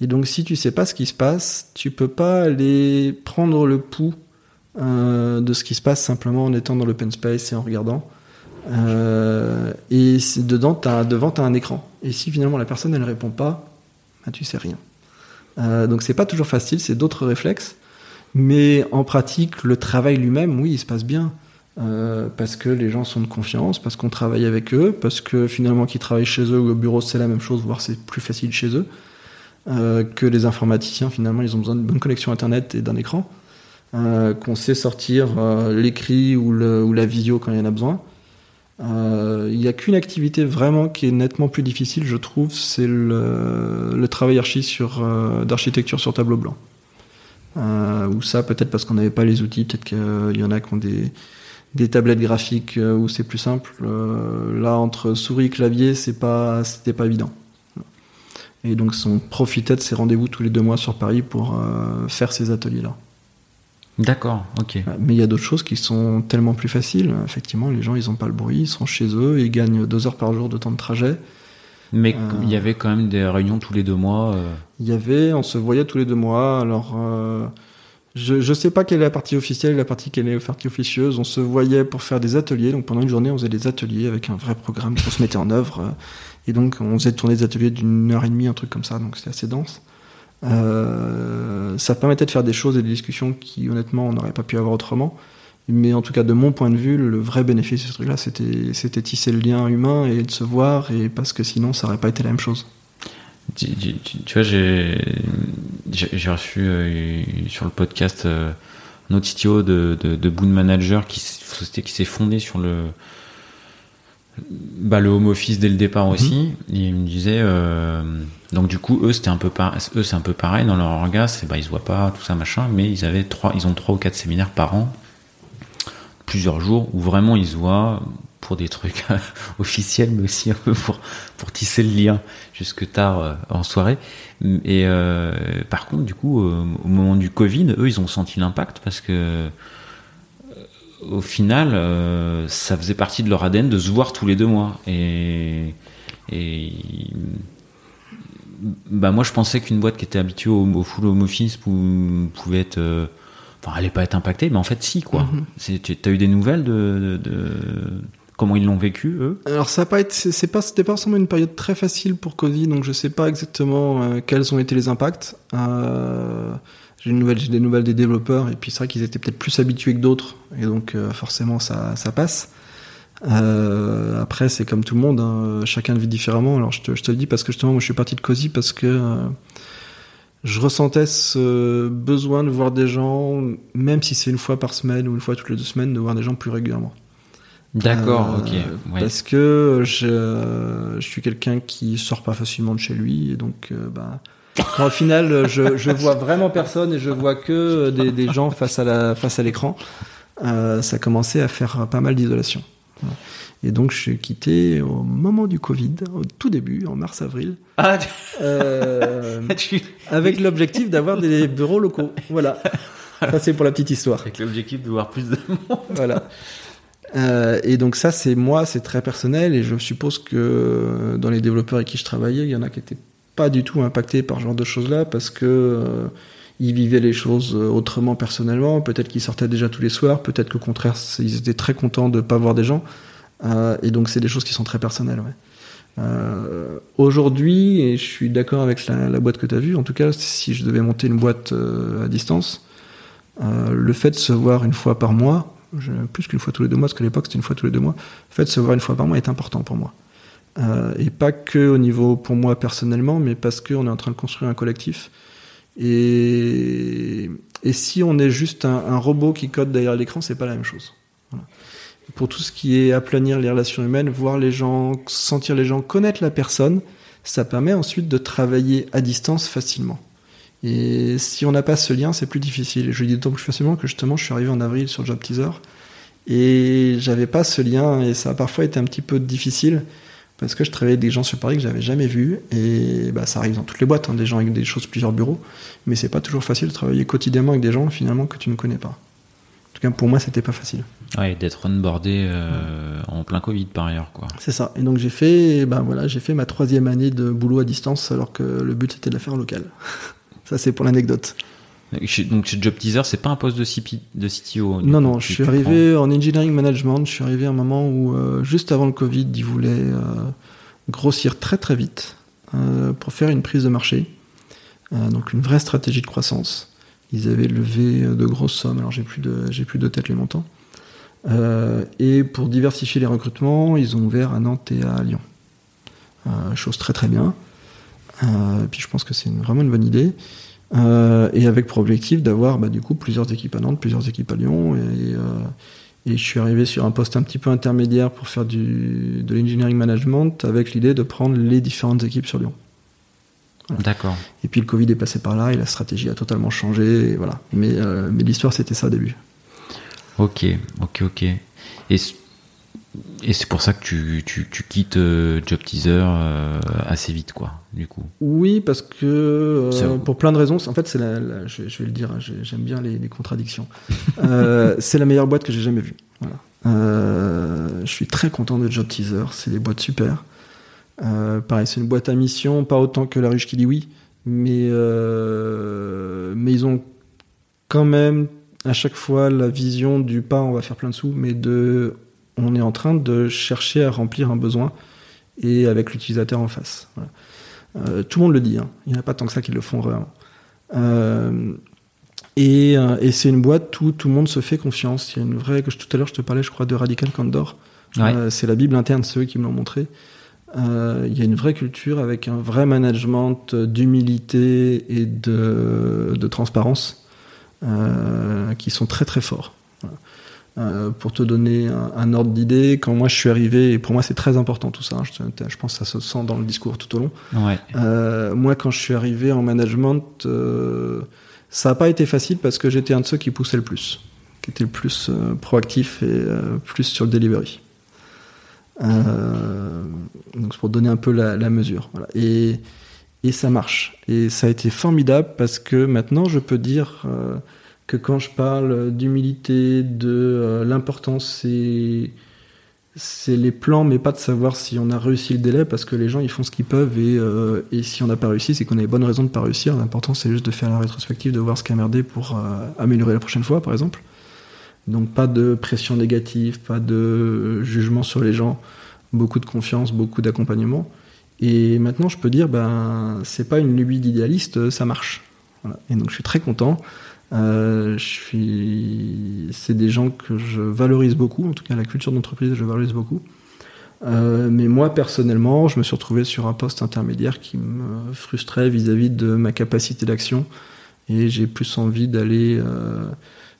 Et donc, si tu sais pas ce qui se passe, tu peux pas aller prendre le pouls euh, de ce qui se passe simplement en étant dans l'open space et en regardant. Euh, et dedans, devant, tu as un écran. Et si finalement la personne elle répond pas, bah, tu sais rien. Euh, donc, c'est pas toujours facile, c'est d'autres réflexes. Mais en pratique, le travail lui-même, oui, il se passe bien. Euh, parce que les gens sont de confiance, parce qu'on travaille avec eux, parce que finalement qu'ils travaillent chez eux ou au bureau c'est la même chose, voire c'est plus facile chez eux. Euh, que les informaticiens, finalement, ils ont besoin d'une bonne connexion Internet et d'un écran, euh, qu'on sait sortir euh, l'écrit ou, ou, la visio quand il y en a besoin. Il n'y a qu'une activité vraiment qui est nettement plus difficile, je trouve, c'est le, le, travail archi sur, d'architecture sur tableau blanc. ou ça, peut-être parce qu'on n'avait pas les outils, peut-être qu'il y en a qui ont des, des tablettes graphiques où c'est plus simple. là, entre souris et clavier, c'est pas, c'était pas évident. Et donc, on profitait de ces rendez-vous tous les deux mois sur Paris pour euh, faire ces ateliers-là. D'accord, ok. Mais il y a d'autres choses qui sont tellement plus faciles. Effectivement, les gens, ils n'ont pas le bruit, ils sont chez eux, ils gagnent deux heures par jour de temps de trajet. Mais euh, il y avait quand même des réunions tous les deux mois. Euh... Il y avait, on se voyait tous les deux mois. Alors, euh, je ne sais pas quelle est la partie officielle et la partie quelle est la partie officieuse. On se voyait pour faire des ateliers. Donc pendant une journée, on faisait des ateliers avec un vrai programme qu'on se mettait en œuvre. Et donc, on faisait tourner des ateliers d'une heure et demie, un truc comme ça, donc c'était assez dense. Euh, ça permettait de faire des choses et des discussions qui, honnêtement, on n'aurait pas pu avoir autrement. Mais en tout cas, de mon point de vue, le vrai bénéfice de ce truc-là, c'était, tisser le lien humain et de se voir, et parce que sinon, ça n'aurait pas été la même chose. Tu, vois, j'ai, reçu euh, sur le podcast euh, un autre CTO de, de, de Manager qui, qui s'est fondé sur le, bah, le home office dès le départ aussi. Mhm. Et il me disait, euh, donc du coup, eux, c'était un peu pareil, eux, c'est un peu pareil dans leur orga, c'est, bah, ils se voient pas, tout ça, machin, mais ils avaient trois, ils ont trois ou quatre séminaires par an, plusieurs jours, où vraiment ils se voient pour des trucs officiels, mais aussi un peu pour, pour tisser le lien jusque tard euh, en soirée. Et euh, par contre, du coup, euh, au moment du Covid, eux, ils ont senti l'impact parce que au final, euh, ça faisait partie de leur ADN de se voir tous les deux mois. Et, et bah moi, je pensais qu'une boîte qui était habituée au, au full home office pouvait être, euh, enfin, allait pas être impactée, mais en fait, si quoi. Mm -hmm. Tu as eu des nouvelles de, de, de comment ils l'ont vécu eux? Alors ça a pas été, c'est pas, c'était pas forcément une période très facile pour Cody, donc je sais pas exactement euh, quels ont été les impacts. Euh, j'ai des nouvelles, des développeurs, et puis c'est vrai qu'ils étaient peut-être plus habitués que d'autres, et donc euh, forcément ça, ça passe. Euh, après, c'est comme tout le monde, hein, chacun le vit différemment. Alors je te, je te, le dis parce que justement, moi je suis parti de Cozy parce que euh, je ressentais ce besoin de voir des gens, même si c'est une fois par semaine ou une fois toutes les deux semaines, de voir des gens plus régulièrement. D'accord, ok. ouais. Parce que je, je suis quelqu'un qui sort pas facilement de chez lui, et donc bah, quand au final je, je vois vraiment personne et je vois que des, des gens face à la face à l'écran, euh, ça commençait à faire pas mal d'isolation. Et donc je suis quitté au moment du Covid, au tout début, en mars-avril, Ah, euh, tu- avec l'objectif d'avoir des bureaux locaux. Voilà. Ça c'est pour la petite histoire. Avec l'objectif de voir plus de monde. Voilà. Euh, et donc ça, c'est moi, c'est très personnel, et je suppose que dans les développeurs avec qui je travaillais, il y en a qui étaient pas du tout impactés par ce genre de choses-là parce que euh, vivaient les choses autrement personnellement. Peut-être qu'ils sortaient déjà tous les soirs, peut-être qu'au contraire, ils étaient très contents de pas voir des gens. Euh, et donc c'est des choses qui sont très personnelles. Euh, Aujourd'hui, et je suis d'accord avec la, la boîte que tu as vue, en tout cas, si je devais monter une boîte euh, à distance, euh, le fait de se voir une fois par mois, plus qu'une fois tous les deux mois, parce qu'à l'époque c'était une fois tous les deux mois, le fait de se voir une fois par mois est important pour moi. Euh, et pas que au niveau pour moi personnellement, mais parce qu'on est en train de construire un collectif. Et, et si on est juste un, un robot qui code derrière l'écran, c'est pas la même chose. Voilà. Pour tout ce qui est aplanir les relations humaines, voir les gens, sentir les gens, connaître la personne, ça permet ensuite de travailler à distance facilement. Et si on n'a pas ce lien, c'est plus difficile. Je le dis d'autant plus facilement que justement, je suis arrivé en avril sur Job Teaser et j'avais pas ce lien et ça a parfois été un petit peu difficile parce que je travaillais avec des gens sur Paris que j'avais jamais vus et bah, ça arrive dans toutes les boîtes, hein, des gens avec des choses plusieurs bureaux, mais c'est pas toujours facile de travailler quotidiennement avec des gens finalement que tu ne connais pas. En tout cas, pour moi, c'était pas facile. Ouais, d'être onboardé euh, en plein Covid par ailleurs, quoi. C'est ça. Et donc j'ai fait, ben voilà, j'ai fait ma troisième année de boulot à distance alors que le but c'était de la faire en local. ça c'est pour l'anecdote. Donc chez Job Teaser, c'est pas un poste de, CP, de CTO Non, coup, non, je suis arrivé en engineering management. Je suis arrivé à un moment où, euh, juste avant le Covid, ils voulaient euh, grossir très très vite euh, pour faire une prise de marché. Donc une vraie stratégie de croissance. Ils avaient levé de grosses sommes. Alors j'ai plus de j'ai plus de tête les montants. Et pour diversifier les recrutements, ils ont ouvert à Nantes et à Lyon. Chose très très bien. Puis je pense que c'est vraiment une bonne idée. Euh, et avec pour objectif d'avoir bah, du coup plusieurs équipes à Nantes, plusieurs équipes à Lyon. Et, euh, et je suis arrivé sur un poste un petit peu intermédiaire pour faire du, de l'engineering management avec l'idée de prendre les différentes équipes sur Lyon. D'accord. Et puis le Covid est passé par là et la stratégie a totalement changé. Et voilà. Mais, euh, mais l'histoire c'était ça au début. Ok, ok, ok. Et, et c'est pour ça que tu, tu, tu quittes euh, Job Teaser euh, assez vite, quoi, du coup. Oui, parce que euh, pour plein de raisons. En fait, c'est la, la- je, je vais le dire. hein, j'ai- J'aime bien les, les contradictions. C'est la meilleure boîte que j'ai jamais vue. Voilà. Je suis très content de Job Teaser. C'est des boîtes super. Pareil, c'est une boîte à mission, pas autant que la ruche qui dit oui, mais mais ils ont quand même à chaque fois la vision du pas on va faire plein de sous, mais de on est en train de chercher à remplir un besoin et avec l'utilisateur en face. Voilà. Euh, tout le monde le dit, hein. il n'y en a pas tant que ça qui le font vraiment. Euh, et, euh, et c'est une boîte où tout le monde se fait confiance. Il y a une vraie, que je- tout à l'heure je te parlais, je crois, de Radical Candor. Ouais. Euh, c'est la Bible interne, c'est eux qui me l'ont montré. Il y a une vraie culture avec un vrai management d'humilité et de, de transparence qui sont très très forts. Voilà. Euh, pour te donner un, un ordre d'idée, quand moi je suis arrivé, et pour moi c'est très important tout ça, hein, je, je pense que ça se sent dans le discours tout au long. Ouais. Euh, moi, quand je suis arrivé en management, euh, ça n'a pas été facile parce que j'étais un de ceux qui poussait le plus, qui était le plus proactif et plus sur le delivery. Donc c'est pour donner un peu la, la mesure. Voilà. Et, et ça marche. Et ça a été formidable parce que maintenant je peux dire que quand je parle d'humilité, de euh, l'importance, c'est les plans, mais pas de savoir si on a réussi le délai, parce que les gens ils font ce qu'ils peuvent et, euh, et si on n'a pas réussi, c'est qu'on a les bonnes raisons de pas réussir. L'important c'est juste de faire la rétrospective, de voir ce qui a merdé pour euh, améliorer la prochaine fois, par exemple. Donc pas de pression négative, pas de jugement sur les gens, beaucoup de confiance, beaucoup d'accompagnement. Et maintenant je peux dire, ben c'est pas une lubie d'idéaliste, ça marche. Et donc je suis très content. Euh, suis, c'est des gens que je valorise beaucoup. En tout cas, la culture d'entreprise, je valorise beaucoup. Euh, mais moi, personnellement, je me suis retrouvé sur un poste intermédiaire qui me frustrait vis-à-vis de ma capacité d'action. Et j'ai plus envie d'aller euh,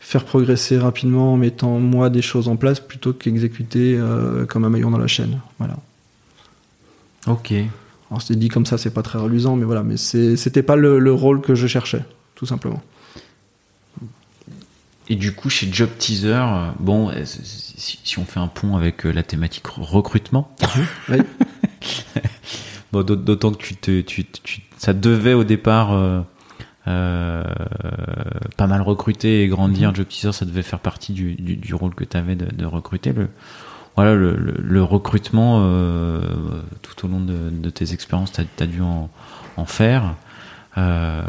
faire progresser rapidement en mettant moi des choses en place plutôt qu'exécuter comme un maillon dans la chaîne. Voilà. Ok. Alors c'est dit comme ça, c'est pas très reluisant, mais voilà, mais c'était pas le, rôle que je cherchais, tout simplement. Et du coup, chez Job Teaser, euh, bon, euh, si, on fait un pont avec euh, la thématique recrutement, oui. bon, d'autant que tu te, tu, ça devait au départ pas mal recruter et grandir. Mhm. Job Teaser, ça devait faire partie du, du, rôle que tu avais de, de recruter. Le, voilà, le, le, recrutement, euh, tout au long de, de tes expériences, tu as, dû en, en faire. Euh,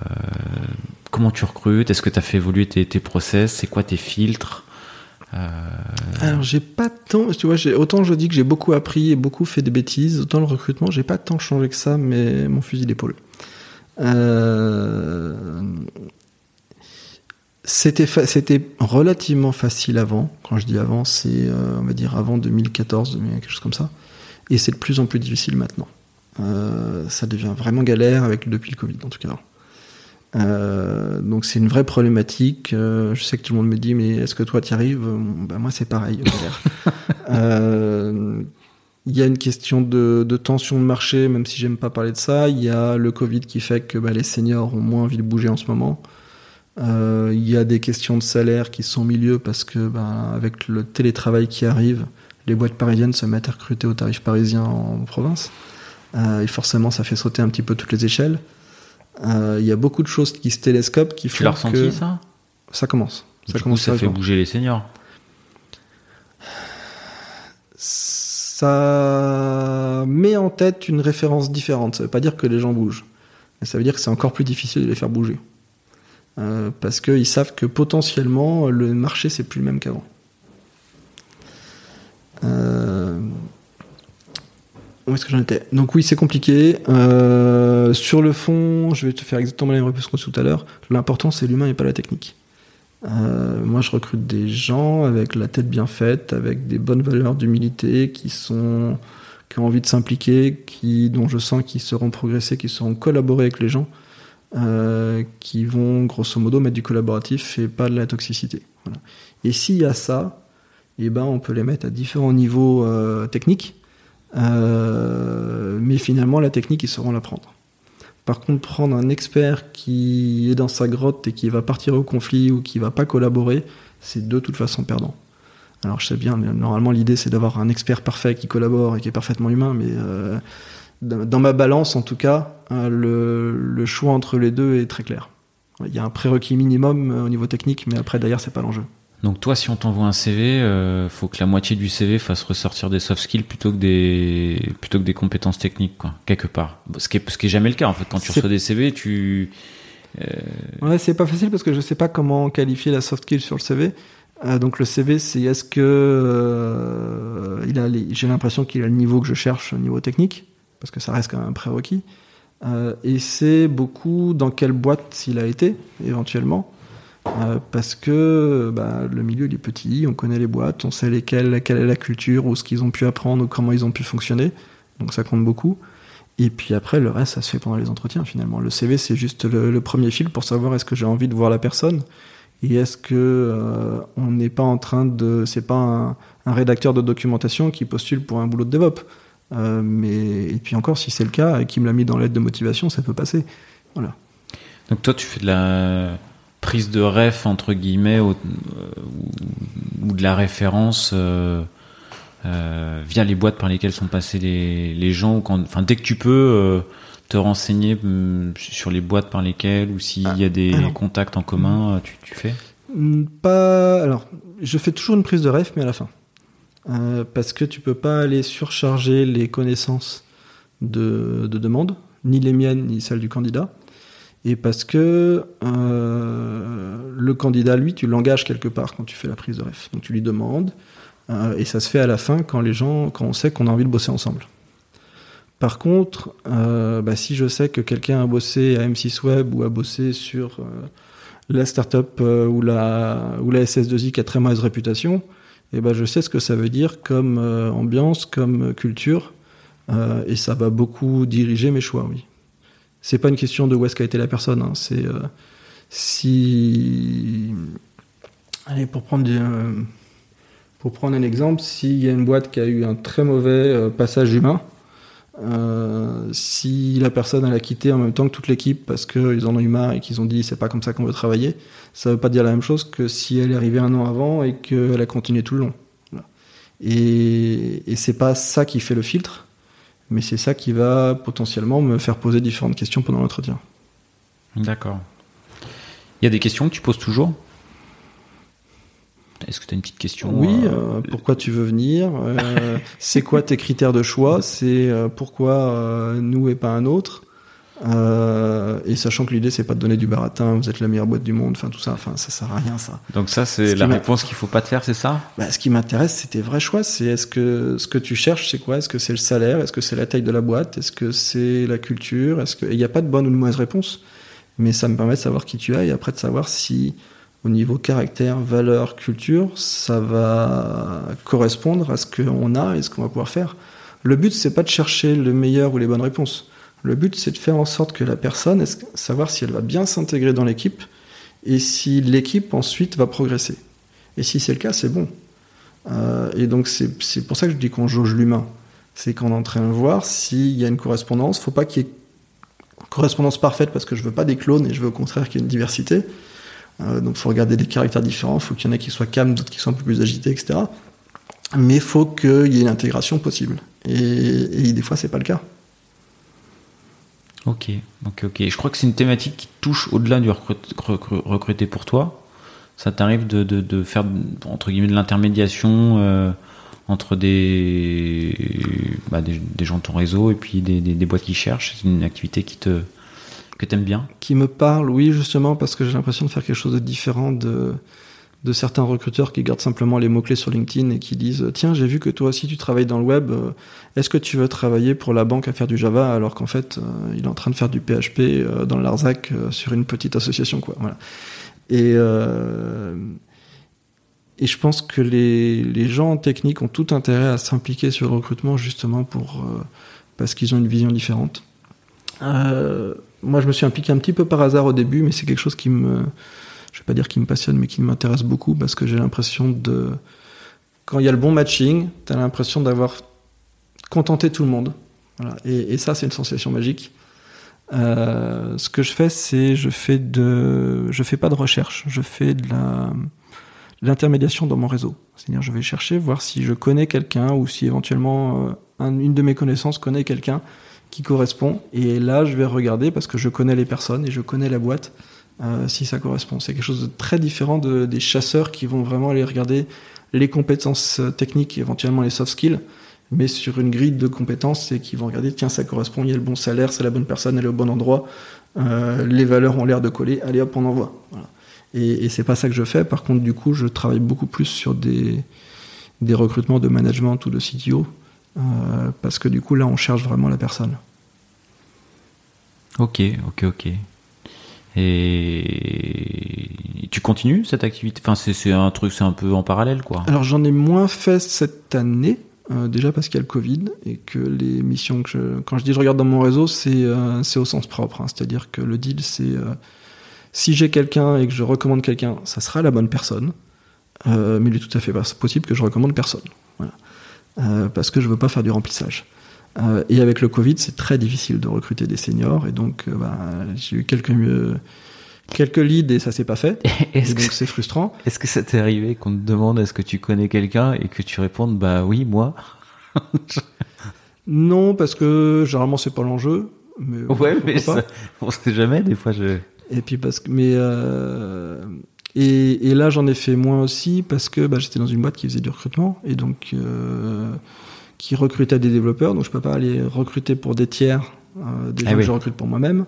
comment tu recrutes? Est-ce que tu as fait évoluer tes, process? C'est quoi tes filtres? Euh... Alors j'ai pas tant, tu vois, autant je dis que j'ai beaucoup appris et beaucoup fait des bêtises, autant le recrutement j'ai pas tant changé que ça, mais mon fusil d'épaule. Euh, c'était c'était relativement facile avant. Quand je dis avant, c'est euh, on va dire avant 2014, quelque chose comme ça. Et c'est de plus en plus difficile maintenant. Euh, ça devient vraiment galère avec depuis le Covid en tout cas. Euh, donc c'est une vraie problématique. Euh, je sais que tout le monde me dit mais est-ce que toi tu arrives? Ben, Moi c'est pareil. Il y a une question de, de, tension de marché, même si j'aime pas parler de ça. Il y a le Covid qui fait que bah, les seniors ont moins envie de bouger en ce moment. Euh, il y a des questions de salaire qui sont au milieu parce que ben, avec le télétravail qui arrive, les boîtes parisiennes se mettent à recruter au tarif parisien en province. Euh, et forcément, ça fait sauter un petit peu toutes les échelles. Euh, il y a beaucoup de choses qui se télescopent, qui font tu l'as ressenti ça? Ça commence. Ça commence. ça fait bouger les seniors. Ça met en tête une référence différente. Ça veut pas dire que les gens bougent, mais ça veut dire que c'est encore plus difficile de les faire bouger. Euh, parce qu'ils savent que potentiellement le marché c'est plus le même qu'avant. Euh, où est-ce que j'en étais? Donc oui, c'est compliqué. Euh, sur le fond, je vais te faire exactement la même réponse que tout à l'heure. L'important c'est l'humain et pas la technique. moi, je recrute des gens avec la tête bien faite, avec des bonnes valeurs d'humilité, qui sont qui ont envie de s'impliquer, qui dont je sens qu'ils seront progressés, qui seront collaborer avec les gens. Euh, qui vont grosso modo mettre du collaboratif et pas de la toxicité. Et s'il y a ça, eh ben on peut les mettre à différents niveaux euh, techniques, euh, mais finalement la technique ils sauront l'apprendre. Par contre, prendre un expert qui est dans sa grotte et qui va partir au conflit ou qui va pas collaborer, c'est de toute façon perdant. Alors je sais bien, normalement l'idée c'est d'avoir un expert parfait qui collabore et qui est parfaitement humain, mais dans ma balance en tout cas, euh, le, choix entre les deux est très clair. Il y a un prérequis minimum euh, au niveau technique, mais après d'ailleurs c'est pas l'enjeu. Donc toi, si on t'envoie un CV, euh, faut que la moitié du CV fasse ressortir des soft skills plutôt que des plutôt que des compétences techniques, quoi, quelque part. Ce qui est ce qui est jamais le cas en fait. Quand tu reçois des CV, tu ouais, c'est pas facile parce que je sais pas comment qualifier la soft skill sur le CV. donc le CV, c'est est-ce que il a j'ai l'impression qu'il a le niveau que je cherche au niveau technique parce que ça reste quand même un prérequis. Euh, et c'est beaucoup dans quelle boîte il a été, éventuellement. Euh, parce que bah, le milieu il est petit, on connaît les boîtes, on sait lesquelles, quelle est la culture, ou ce qu'ils ont pu apprendre, ou comment ils ont pu fonctionner. Donc ça compte beaucoup. Et puis après, le reste, ça se fait pendant les entretiens finalement. Le CV, c'est juste le, premier fil pour savoir est-ce que j'ai envie de voir la personne et est-ce que euh, on n'est pas en train de, c'est pas un, rédacteur de documentation qui postule pour un boulot de DevOps. Euh, mais et puis encore, si c'est le cas et qu'il me l'a mis dans l'aide de motivation, ça peut passer. Voilà. Donc toi, tu fais de la prise de ref entre guillemets ou, ou de la référence euh, euh, via les boîtes par lesquelles sont passés les, les gens. Quand, enfin, dès que tu peux euh, te renseigner mm, sur les boîtes par lesquelles ou s'il y a des contacts en commun, tu, tu fais? Pas. Alors, je fais toujours une prise de ref, mais à la fin. Euh, parce que tu peux pas aller surcharger les connaissances de, de demande, ni les miennes, ni celles du candidat. Et parce que euh, le candidat, lui, tu l'engages quelque part quand tu fais la prise de ref. Donc tu lui demandes, euh, et ça se fait à la fin quand les gens, quand on sait qu'on a envie de bosser ensemble. Par contre, bah, si je sais que quelqu'un a bossé à M6 Web ou a bossé sur la startup ou la ou la SS2I qui a très mauvaise réputation, eh ben je sais ce que ça veut dire comme euh, ambiance, comme culture, euh, et ça va beaucoup diriger mes choix, oui. C'est pas une question de où est-ce qu'a été la personne, hein. c'est euh, si Allez, pour prendre, euh, pour prendre un exemple, s'il y a une boîte qui a eu un très mauvais euh, passage humain, si la personne elle a quitté en même temps que toute l'équipe parce qu'ils en ont eu marre et qu'ils ont dit c'est pas comme ça qu'on veut travailler, ça veut pas dire la même chose que si elle est arrivée un an avant et qu'elle a continué tout le long. Et, et c'est pas ça qui fait le filtre, mais c'est ça qui va potentiellement me faire poser différentes questions pendant l'entretien. D'accord. Il y a des questions que tu poses toujours? Est-ce que tu as une petite question Oui, euh, euh, pourquoi tu veux venir euh, C'est quoi tes critères de choix C'est euh, pourquoi nous et pas un autre? Euh, Et sachant que l'idée c'est pas de donner du baratin, vous êtes la meilleure boîte du monde, enfin tout ça, enfin ça sert à rien ça. Donc ça, Ce c'est la réponse qu'il faut pas te faire, c'est ça? Bah, ce qui m'intéresse, c'est tes vrais choix. C'est est-ce que ce que tu cherches, c'est quoi? Est-ce que c'est le salaire? Est-ce que c'est la taille de la boîte? Est-ce que c'est la culture? Est-ce que il n'y a pas de bonne ou de mauvaise réponse Mais ça me permet de savoir qui tu es et après de savoir si au niveau caractère, valeur, culture, ça va correspondre à ce qu'on a et ce qu'on va pouvoir faire. Le but, c'est pas de chercher le meilleur ou les bonnes réponses. Le but, c'est de faire en sorte que la personne, savoir si elle va bien s'intégrer dans l'équipe et si l'équipe ensuite va progresser. Et si c'est le cas, c'est bon. Euh, et donc c'est pour ça que je dis qu'on jauge l'humain. C'est qu'on est en train de voir s'il y a une correspondance. faut pas qu'il y ait une correspondance parfaite parce que je veux pas des clones et je veux au contraire qu'il y ait une diversité. Euh, donc faut regarder des caractères différents. faut qu'il y en ait qui soient calmes, d'autres qui soient un peu plus agités, etc. Mais il faut qu'il y ait une intégration possible. Et, et des fois, c'est pas le cas. Ok, ok, ok. Je crois que c'est une thématique qui touche au-delà du recrut- recru- recruter pour toi. Ça t'arrive de, de, faire, entre guillemets, de l'intermédiation euh, entre des, bah, des, des gens de ton réseau et puis des, des, des boîtes qui cherchent? C'est une activité qui te, que t'aimes bien? qui me parle, oui, justement, parce que j'ai l'impression de faire quelque chose de différent de, de certains recruteurs qui gardent simplement les mots-clés sur LinkedIn et qui disent Tiens, j'ai vu que toi aussi tu travailles dans le web, euh, est-ce que tu veux travailler pour la banque à faire du Java alors qu'en fait, euh, il est en train de faire du PHP euh, dans Larzac sur une petite association, quoi. Voilà. Et, et je pense que les, les gens en technique ont tout intérêt à s'impliquer sur le recrutement justement pour, parce qu'ils ont une vision différente. Moi, je me suis impliqué un petit peu par hasard au début, mais c'est quelque chose qui me, je vais pas dire qui me passionne, mais qui m'intéresse beaucoup parce que j'ai l'impression de, quand il y a le bon matching, tu as l'impression d'avoir contenté tout le monde. Et, ça, c'est une sensation magique. Euh, ce que je fais, c'est je fais de, je fais pas de recherche, je fais de la, l'intermédiation dans mon réseau. C'est-à-dire, je vais chercher voir si je connais quelqu'un ou si éventuellement euh, un- une de mes connaissances connaît quelqu'un qui correspond. Et là, je vais regarder parce que je connais les personnes et je connais la boîte euh, si ça correspond. C'est quelque chose de très différent de, des chasseurs qui vont vraiment aller regarder les compétences euh, techniques et éventuellement les soft skills, mais sur une grille de compétences et qui vont regarder tiens ça correspond, il y a le bon salaire, c'est la bonne personne, elle est au bon endroit, euh, les valeurs ont l'air de coller, allez hop on envoie. Voilà. Et, et c'est pas ça que je fais. Par contre, du coup, je travaille beaucoup plus sur des recrutements de management ou de CTO. parce que du coup là on cherche vraiment la personne. Ok, ok, ok. Et tu continues cette activité? Enfin, c'est un truc, c'est un peu en parallèle, quoi. Alors j'en ai moins fait cette année, euh, déjà parce qu'il y a le Covid et que les missions que je, quand je dis je regarde dans mon réseau, c'est euh, au sens propre. hein. C'est-à-dire que le deal, c'est euh, si j'ai quelqu'un et que je recommande quelqu'un, ça sera la bonne personne. Mais il est tout à fait possible que je recommande personne. Parce que je veux pas faire du remplissage. Euh, et avec le Covid, c'est très difficile de recruter des seniors et donc euh, bah, j'ai eu quelques euh, quelques leads et ça s'est pas fait. Est-ce donc c'est frustrant. est-ce que ça t'est arrivé qu'on te demande est-ce que tu connais quelqu'un et que tu répondes bah oui, moi Non, parce que généralement c'est pas l'enjeu. Mais Ouais, mais ça, on sait jamais, des fois je. Et puis parce que mais euh, et, et là j'en ai fait moins aussi parce que bah, j'étais dans une boîte qui faisait du recrutement et donc euh, qui recrutait des développeurs donc je peux pas aller recruter pour des tiers euh, des Ah que je recrute pour moi-même.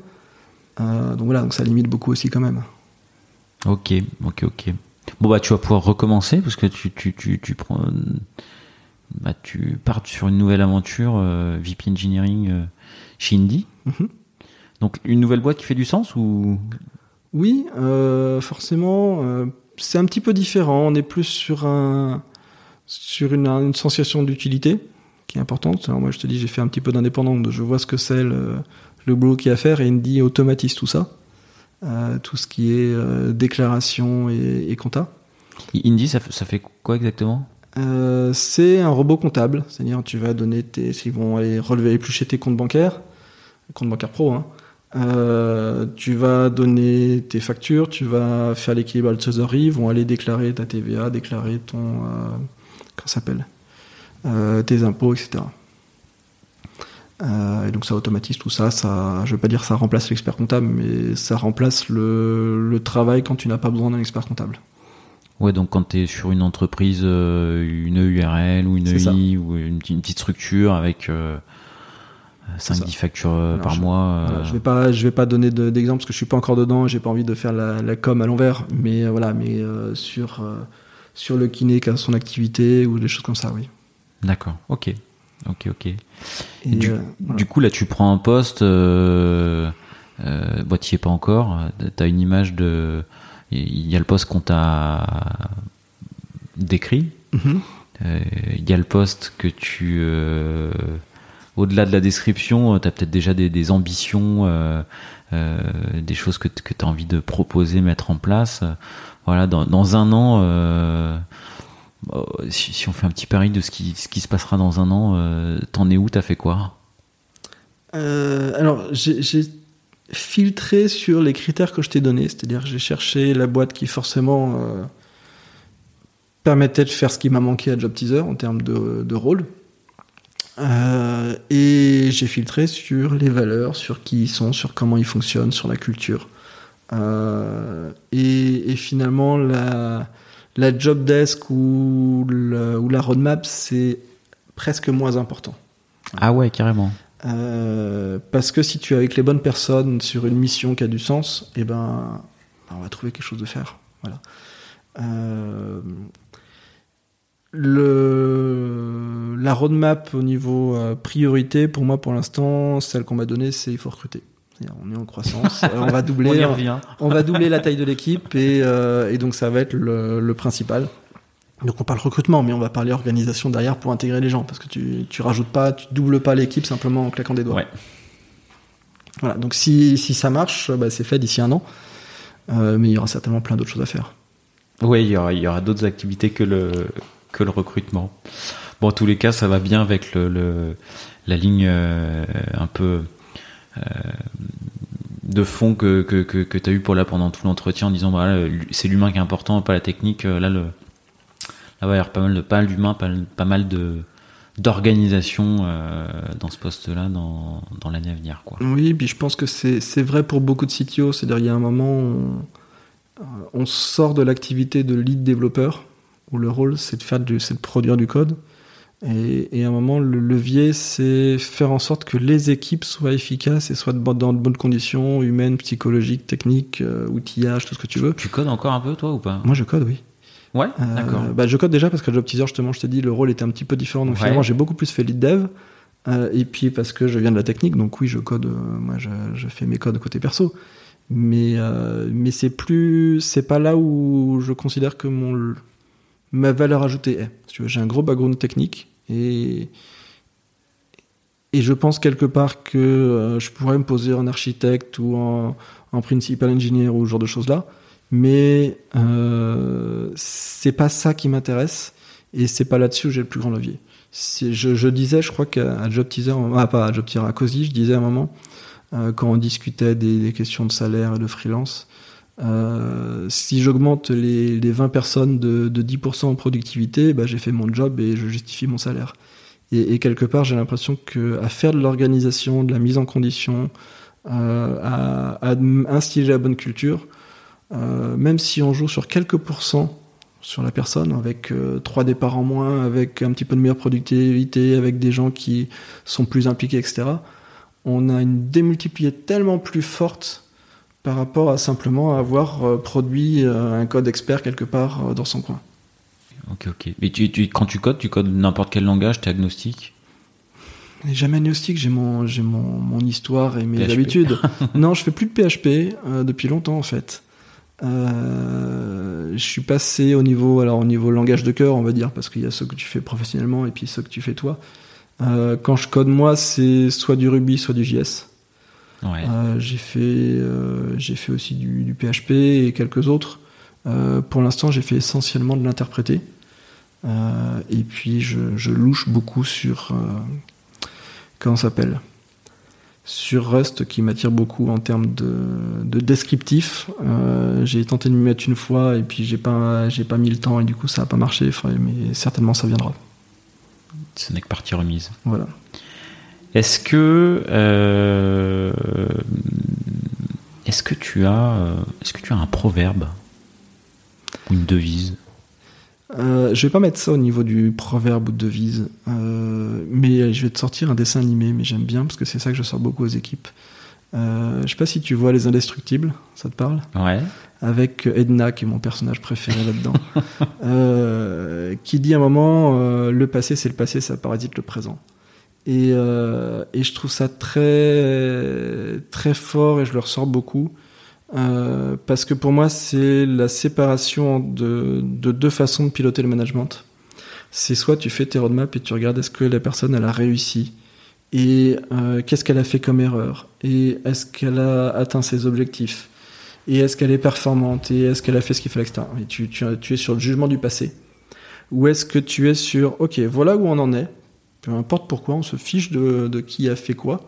Euh, donc voilà donc ça limite beaucoup aussi quand même. Ok, ok, ok. Bon bah tu vas pouvoir recommencer parce que tu tu tu tu prends bah tu pars sur une nouvelle aventure euh, VP Engineering euh, chez Indie. Mhm. Donc une nouvelle boîte qui fait du sens ou? Oui, euh, forcément, c'est un petit peu différent. On est plus sur un sur une, une sensation d'utilité qui est importante. Alors moi, je te dis, j'ai fait un petit peu d'indépendant, je vois ce que c'est le, le boulot qu'il y a à faire et Indy automatise tout ça, Euh, tout ce qui est euh, déclaration et, et compta. Indy, ça, fait- ça fait quoi exactement? Euh, c'est un robot comptable, c'est-à-dire tu vas donner tes, ils vont aller relever éplucher tes comptes bancaires, comptes bancaires pro. Hein. Tu vas donner tes factures, tu vas faire l'équilibre de trésorerie, ils vont aller déclarer ta TVA, déclarer ton comment ça s'appelle, Euh, tes impôts, etc. Euh, et donc ça automatise tout ça. Ça, je veux pas dire ça remplace l'expert comptable, mais ça remplace le, le travail quand tu n'as pas besoin d'un expert comptable. Ouais, donc quand tu es sur une entreprise, euh, une URL ou une ça. EI ou une, petite- une petite structure avec euh, C'est 5-10 ça. factures Alors, par je- mois. Voilà, je vais pas, je vais pas donner de- d'exemple parce que je suis pas encore dedans. J'ai pas envie de faire la, la com à l'envers, mais voilà, mais sur sur le kiné qui a son activité ou des choses comme ça, oui. D'accord, ok. Ok, ok. Et, du, euh, voilà. du coup, là, tu prends un poste. Euh, euh, t'y es pas encore. Tu as une image de. Il y a le poste qu'on t'a décrit. Mhm. Euh, Il y a le poste que tu. euh, Au-delà de la description, tu as peut-être déjà des, des ambitions, euh, euh, des choses que, tu as envie de proposer, mettre en place. Voilà, dans, dans un an, si, si on fait un petit pari de ce qui, se passera dans un an, euh, t'en es où T'as fait quoi Euh, alors, j'ai filtré sur les critères que je t'ai donnés, c'est-à-dire j'ai cherché la boîte qui forcément euh, permettait de faire ce qui m'a manqué à Job Teaser en termes de, rôle. Euh, et j'ai filtré sur les valeurs, sur qui ils sont, sur comment ils fonctionnent, sur la culture. Euh, et finalement, la, la job desk ou, le- ou la roadmap, c'est presque moins important. Ah ouais, carrément. Euh, parce que si tu es avec les bonnes personnes sur une mission qui a du sens, eh ben, on va trouver quelque chose de faire. Voilà. Euh, le, la roadmap au niveau euh, priorité, pour moi, pour l'instant, celle qu'on m'a donnée, c'est il faut recruter. C'est-à-dire, On est en croissance, euh, on va doubler, on va doubler la taille de l'équipe et, euh, et donc ça va être le, le principal. Donc on parle recrutement, mais on va parler organisation derrière pour intégrer les gens, parce que tu, tu rajoutes pas, tu doubles pas l'équipe simplement en claquant des doigts. Ouais. Voilà, donc si, si ça marche, bah, c'est fait d'ici un an, Euh, mais il y aura certainement plein d'autres choses à faire. Oui, il y aura, il y aura d'autres activités que le, que le recrutement. Bon, en tous les cas, ça va bien avec le, le- la ligne euh, un peu de fond que, que, que, que tu as eu pour là pendant tout l'entretien en disant bah, c'est l'humain qui est important, pas la technique. Euh, Là, le, là il y avoir pas mal de pas mal d'humains, pas, pas mal de d'organisation euh, dans ce poste-là dans, dans l'année à venir. Quoi. Oui, puis je pense que c'est vrai pour beaucoup de CTO, c'est-à-dire il y a un moment on, on sort de l'activité de lead développeur, où le rôle c'est de de produire du code. Et, et à un moment, le levier, c'est faire en sorte que les équipes soient efficaces et soient de, dans de bonnes conditions, humaines, psychologiques, techniques, euh, outillage, tout ce que tu veux. Tu codes encore un peu, toi, ou pas? Moi, je code, oui. Ouais, Euh, d'accord. bah, je code déjà parce que Job Teaser, justement, je t'ai dit, le rôle était un petit peu différent. Donc Ouais. finalement, j'ai beaucoup plus fait lead dev. Euh, et puis parce que je viens de la technique, donc oui, je code. euh, moi, je, je fais mes codes côté perso. Mais mais c'est plus, c'est pas là où je considère que mon ma valeur ajoutée est. J'ai un gros background technique et et je pense quelque part que euh, je pourrais me poser en architecte ou en, principal engineer ou ce genre de choses là mais euh, c'est pas ça qui m'intéresse et c'est pas là-dessus où j'ai le plus grand levier. Je, je disais, je crois qu'à Job Teaser, ah pas à Job Teaser, à Cozy, je disais à un moment euh, quand on discutait des questions de salaire et de freelance, euh, si j'augmente les, les 20 personnes de, de 10% en productivité, bah, j'ai fait mon job et je justifie mon salaire. Et, quelque part, j'ai l'impression que à faire de l'organisation, de la mise en condition, euh, à, à instiller la bonne culture, euh, même si on joue sur quelques pourcents sur la personne, avec trois départs en moins, avec un petit peu de meilleure productivité, avec des gens qui sont plus impliqués, etc., on a une démultipliée tellement plus forte par rapport à simplement avoir euh, produit euh, un code expert quelque part euh, dans son coin. Ok, ok. Mais tu, tu- quand tu codes, tu codes n'importe quel langage, t'es agnostique Et jamais agnostique, j'ai mon, j'ai mon, mon histoire et mes PHP. habitudes. non, je fais plus de PHP euh, depuis longtemps en fait. Euh, je suis passé au niveau, alors au niveau langage de cœur, on va dire, parce qu'il y a ceux que tu fais professionnellement et puis ceux que tu fais toi. Euh, quand je code moi, c'est soit du Ruby, soit du JS. Ouais. Euh, j'ai fait, euh, j'ai fait aussi du, du PHP et quelques autres. pour l'instant, j'ai fait essentiellement de l'interpréter. et puis, je, louche beaucoup sur. comment s'appelle? Sur Rust qui m'attire beaucoup en termes de, de descriptif. Euh, j'ai tenté de m'y mettre une fois et puis j'ai pas, j'ai pas mis le temps et du coup ça a pas marché, mais certainement ça viendra. Ce n'est que partie remise. Voilà. Est-ce que, euh, est-ce que tu as, euh, est-ce que tu as un proverbe ou une devise? Euh, je vais pas mettre ça au niveau du proverbe ou de devise, euh, mais je vais te sortir un dessin animé, mais j'aime bien parce que c'est ça que je sors beaucoup aux équipes. Je sais pas si tu vois Les Indestructibles, ça te parle? Ouais. Avec Edna, qui est mon personnage préféré là-dedans, qui dit à un moment le passé c'est le passé, ça parasite le présent. Et, et je trouve ça très très fort et je le ressors beaucoup euh, parce que pour moi, c'est la séparation de, de, deux façons de piloter le management. C'est soit tu fais tes roadmaps et tu regardes est-ce que la personne a réussi et euh, qu'est-ce qu'elle a fait comme erreur et est-ce qu'elle a atteint ses objectifs et est-ce qu'elle est performante et est-ce qu'elle a fait ce qu'il fallait, etc. Et tu, tu es sur le jugement du passé ou est-ce que tu es sur ok voilà où on en est, peu importe pourquoi, on se fiche de, qui a fait quoi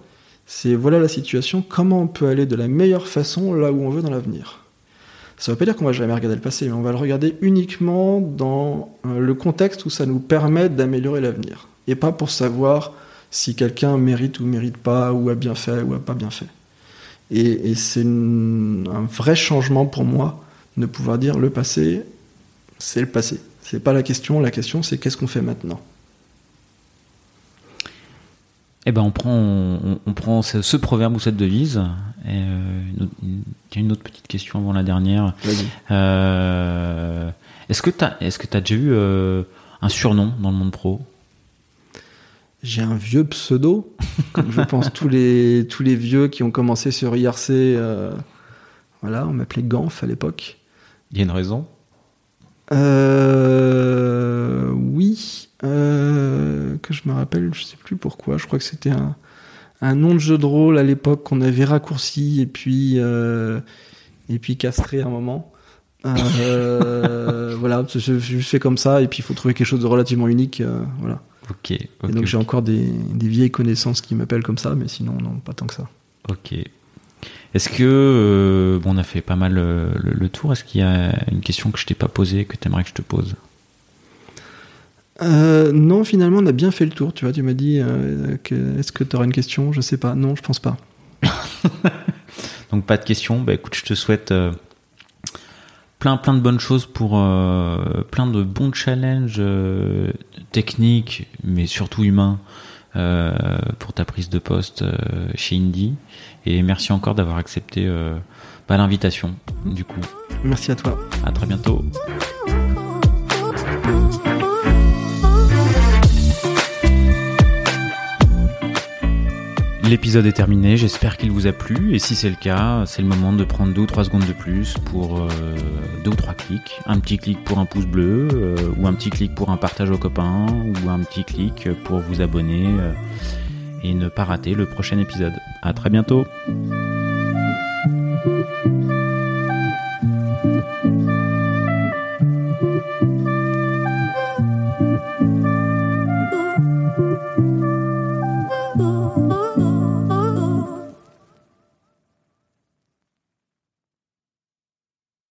c'est voilà la situation, comment on peut aller de la meilleure façon là où on veut dans l'avenir. Ça ne veut pas dire qu'on va jamais regarder le passé, mais on va le regarder uniquement dans euh, le contexte où ça nous permet d'améliorer l'avenir. Et pas pour savoir si quelqu'un mérite ou mérite pas, ou a bien fait ou a pas bien fait. Et, c'est un vrai changement pour moi de pouvoir dire le passé, c'est le passé. C'est pas la question, la question c'est qu'est-ce qu'on fait maintenant? Eh ben on prend, on, prend ce, proverbe ou cette devise. Et, euh, une, une, autre petite question avant la dernière. Euh, est-ce que tu as, est-ce que as déjà eu euh, un surnom dans le monde pro? J'ai un vieux pseudo, comme je pense tous les tous les vieux qui ont commencé sur IRC. voilà, on m'appelait Ganf à l'époque. Il y a une raison? Oui. Euh, que je me rappelle, je sais plus pourquoi. Je crois que c'était un, un nom de jeu de rôle à l'époque qu'on avait raccourci et puis euh, et puis castré à un moment. Euh, voilà, je, je fais comme ça et puis il faut trouver quelque chose de relativement unique. voilà. Ok. et donc j'ai encore des, des, vieilles connaissances qui m'appellent comme ça, mais sinon non, pas tant que ça. Ok. Est-ce que bon, on a fait pas mal le, le tour. Est-ce qu'il y a une question que je t'ai pas posée que tu aimerais que je te pose? Euh, non, finalement, on a bien fait le tour. Tu vois, tu m'as dit, euh, est-ce que tu auras une question? Je sais pas. Non, je pense pas. Donc pas de question. Bah écoute, je te souhaite euh, plein plein de bonnes choses pour plein de bons challenges techniques, mais surtout humains pour ta prise de poste chez Indie. Et merci encore d'avoir accepté bah, l'invitation. Du coup. Merci à toi. À très bientôt. L'épisode est terminé, j'espère qu'il vous a plu et si c'est le cas, c'est le moment de prendre deux ou trois secondes de plus pour euh, deux ou trois clics. Un petit clic pour un pouce bleu euh, ou un petit clic pour un partage aux copains ou un petit clic pour vous abonner euh, et ne pas rater le prochain épisode. À très bientôt.